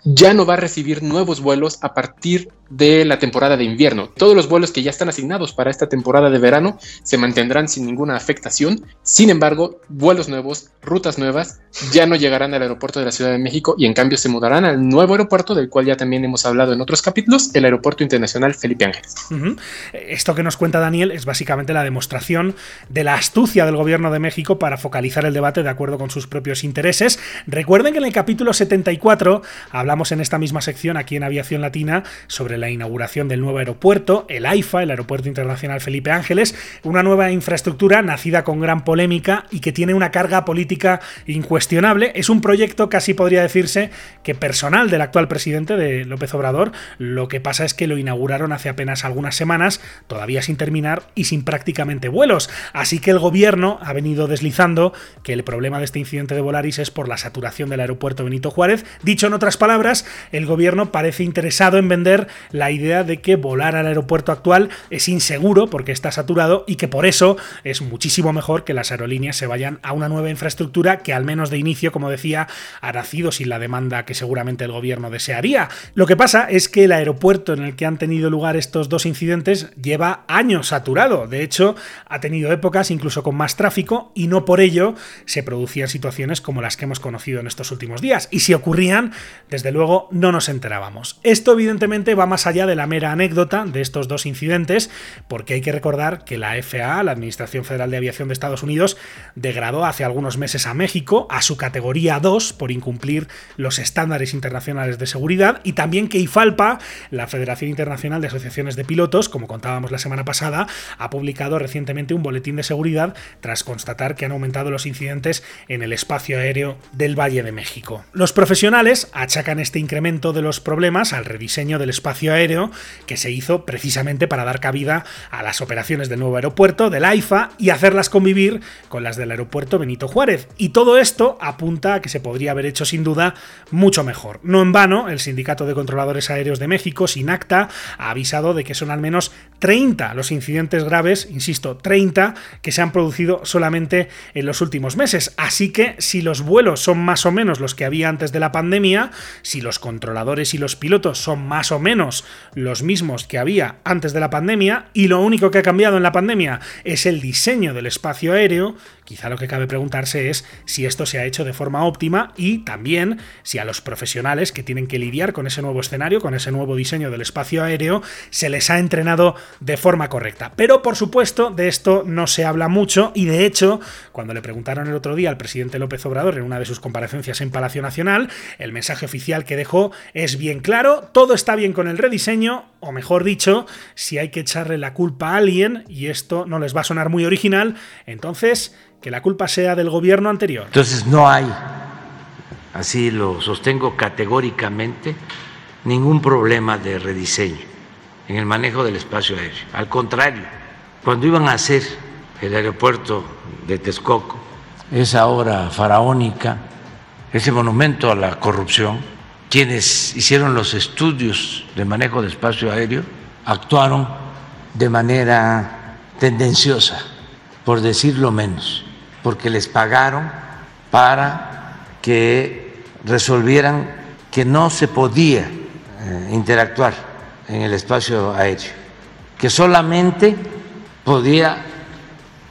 ya no va a recibir nuevos vuelos a partir de la temporada de invierno. Todos los vuelos que ya están asignados para esta temporada de verano se mantendrán sin ninguna afectación. Sin embargo, vuelos nuevos, rutas nuevas, ya no llegarán al aeropuerto de la Ciudad de México y en cambio se mudarán al nuevo aeropuerto del cual ya también hemos hablado en otros capítulos, el Aeropuerto Internacional Felipe Ángeles. Esto que nos cuenta Daniel es básicamente la demostración de la astucia del gobierno de México para focalizar el debate de acuerdo con sus propios intereses. Recuerden que en el capítulo 74 hablamos en esta misma sección aquí en Aviación Latina sobre la inauguración del nuevo aeropuerto, el AIFA, el Aeropuerto Internacional Felipe Ángeles, una nueva infraestructura nacida con gran polémica y que tiene una carga política incuestionable. Es un proyecto casi podría decirse que personal del actual presidente de López Obrador. Lo que pasa es que lo inauguraron hace apenas algunas semanas todavía sin terminar y sin prácticamente vuelos. Así que el gobierno ha venido deslizando que el problema de este incidente de Volaris es por la saturación del aeropuerto Benito Juárez. Dicho en otras palabras, el gobierno parece interesado en vender la idea de que volar al aeropuerto actual es inseguro porque está saturado y que por eso es muchísimo mejor que las aerolíneas se vayan a una nueva infraestructura que al menos de inicio, como decía, ha nacido sin la demanda que seguramente el gobierno desearía. Lo que pasa es que el aeropuerto en el que han tenido lugar estos dos incidentes lleva años saturado. De hecho, ha tenido épocas incluso con más tráfico y no por ello se producían situaciones como las que hemos conocido en estos últimos días. Y si ocurrían, desde luego no nos enterábamos. Esto evidentemente va más allá de la mera anécdota de estos dos incidentes, porque hay que recordar que la FAA, la Administración Federal de Aviación de Estados Unidos, degradó hace algunos meses a México a su categoría 2 por incumplir los estándares internacionales de seguridad y también que IFALPA, la Federación Internacional de Asociaciones de Pilotos, como contábamos la semana pasada, ha publicado recientemente un boletín de seguridad tras constatar que han aumentado los incidentes en el espacio aéreo del Valle de México. Los profesionales achacan este incremento de los problemas al rediseño del espacio aéreo que se hizo precisamente para dar cabida a las operaciones del nuevo aeropuerto, del AIFA, y hacerlas convivir con las del aeropuerto Benito Juárez. Y todo esto apunta a que se podría haber hecho sin duda mucho mejor. No en vano, el Sindicato de Controladores Aéreos de México, SINACTA, ha avisado de que son al menos 30 los incidentes graves, insisto, 30 que se han producido solamente en los últimos meses. Así que si los vuelos son más o menos los que había antes de la pandemia, si los controladores y los pilotos son más o menos los mismos que había antes de la pandemia, y lo único que ha cambiado en la pandemia es el diseño del espacio aéreo, quizá lo que cabe preguntarse es si esto se ha hecho de forma óptima y también si a los profesionales que tienen que lidiar con ese nuevo escenario, con ese nuevo diseño del espacio aéreo, se les ha entrenado de forma correcta. Pero por supuesto, de esto no se habla mucho y de hecho, cuando le preguntaron el otro día al presidente López Obrador en una de sus comparecencias en Palacio Nacional, el mensaje oficial que dejó es bien claro, todo está bien con el rediseño, o mejor dicho, si hay que echarle la culpa a alguien, y esto no les va a sonar muy original, entonces que la culpa sea del gobierno anterior. Entonces no hay, así lo sostengo categóricamente, ningún problema de rediseño en el manejo del espacio aéreo. Al contrario, cuando iban a hacer el aeropuerto de Texcoco, esa obra faraónica, ese monumento a la corrupción, quienes hicieron los estudios de manejo de espacio aéreo actuaron de manera tendenciosa, por decirlo menos, porque les pagaron para que resolvieran que no se podía eh, interactuar en el espacio aéreo, que solamente podía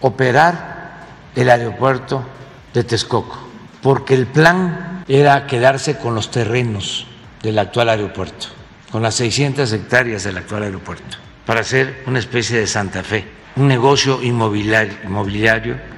operar el aeropuerto de Texcoco, porque el plan era quedarse con los terrenos del actual aeropuerto, con las 600 hectáreas del actual aeropuerto, para hacer una especie de Santa Fe, un negocio inmobiliario, inmobiliario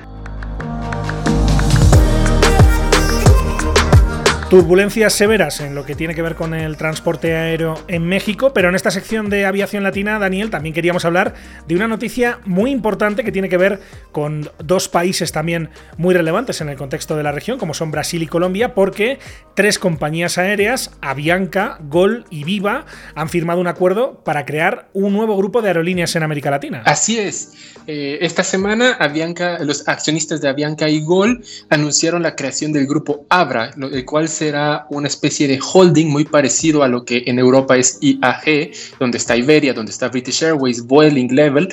Turbulencias severas en lo que tiene que ver con el transporte aéreo en México, pero en esta sección de aviación latina, Daniel, también queríamos hablar de una noticia muy importante que tiene que ver con dos países también muy relevantes en el contexto de la región, como son Brasil y Colombia, porque tres compañías aéreas, Avianca, Gol y Viva, han firmado un acuerdo para crear un nuevo grupo de aerolíneas en América Latina. Así es. Eh, esta semana, Avianca, los accionistas de Avianca y Gol anunciaron la creación del grupo Abra, el cual será una especie de holding muy parecido a lo que en Europa es IAG, donde está Iberia, donde está British Airways, Vueling, Level,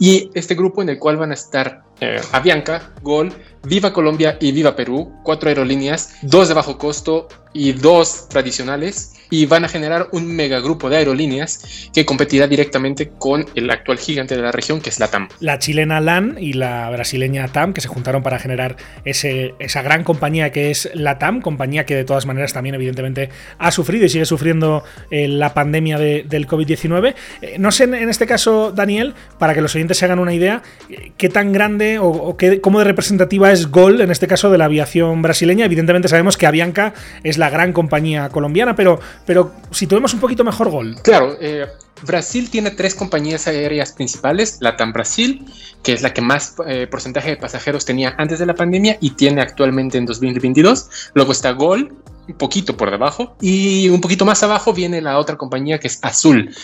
y este grupo en el cual van a estar eh, Avianca, Gol, Viva Colombia y Viva Perú, cuatro aerolíneas, dos de bajo costo y dos tradicionales, y van a generar un megagrupo de aerolíneas que competirá directamente con el actual gigante de la región, que es la TAM. La chilena LAN y la brasileña TAM, que se juntaron para generar ese, esa gran compañía que es la TAM, compañía que de todas maneras también evidentemente ha sufrido y sigue sufriendo eh, la pandemia del COVID-19. Eh, no sé en este caso, Daniel, para que los oyentes se hagan una idea, qué tan grande o, o qué, cómo de representativa es Gol, en este caso de la aviación brasileña. Evidentemente sabemos que Avianca es la gran compañía colombiana, pero, pero situemos un poquito mejor Gol. Claro, eh, Brasil tiene tres compañías aéreas principales, Latam Brasil, que es la que más eh, porcentaje de pasajeros tenía antes de la pandemia y tiene actualmente en 2022. Luego está Gol, un poquito por debajo. Y un poquito más abajo viene la otra compañía que es Azul.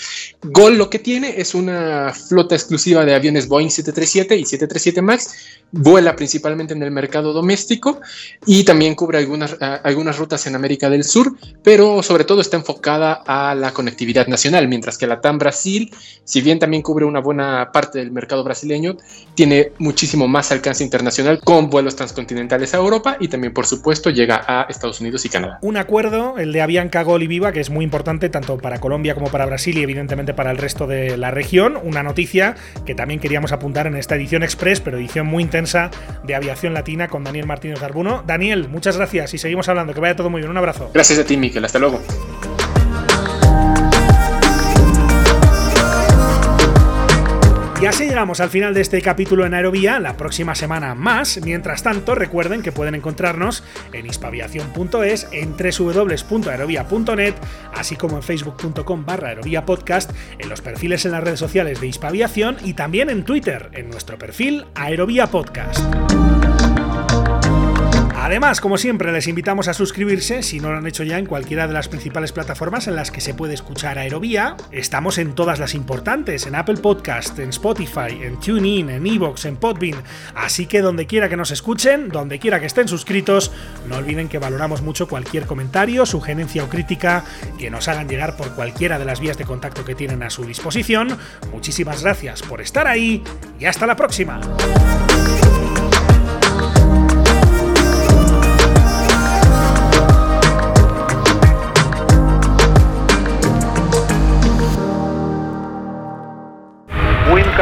Gol lo que tiene es una flota exclusiva de aviones Boeing 737 y 737 MAX. Vuela principalmente en el mercado doméstico y también cubre algunas, algunas rutas en América del Sur, pero sobre todo está enfocada a la conectividad nacional, mientras que la TAM Brasil, si bien también cubre una buena parte del mercado brasileño, tiene muchísimo más alcance internacional con vuelos transcontinentales a Europa y también, por supuesto, llega a Estados Unidos y Canadá. Un acuerdo, el de Avianca Gol y Viva, que es muy importante tanto para Colombia como para Brasil y evidentemente para el resto de la región. Una noticia que también queríamos apuntar en esta edición express, pero edición muy intensa de Aviación Latina con Daniel Martínez Garbuno. Daniel, muchas gracias y seguimos hablando. Que vaya todo muy bien. Un abrazo. Gracias a ti, Miquel. Hasta luego. Y así llegamos al final de este capítulo en Aerovía, la próxima semana más. Mientras tanto, recuerden que pueden encontrarnos en hispaviación.es, en www.aerovía.net, así como en facebook.com barra aerovía podcast, en los perfiles en las redes sociales de Hispaviación y también en Twitter, en nuestro perfil Aerovía Podcast. Además, como siempre, les invitamos a suscribirse, si no lo han hecho ya, en cualquiera de las principales plataformas en las que se puede escuchar Aerovía. Estamos en todas las importantes, en Apple Podcast, en Spotify, en TuneIn, en Evox, en Podbean. Así que donde quiera que nos escuchen, donde quiera que estén suscritos, no olviden que valoramos mucho cualquier comentario, sugerencia o crítica que nos hagan llegar por cualquiera de las vías de contacto que tienen a su disposición. Muchísimas gracias por estar ahí y hasta la próxima.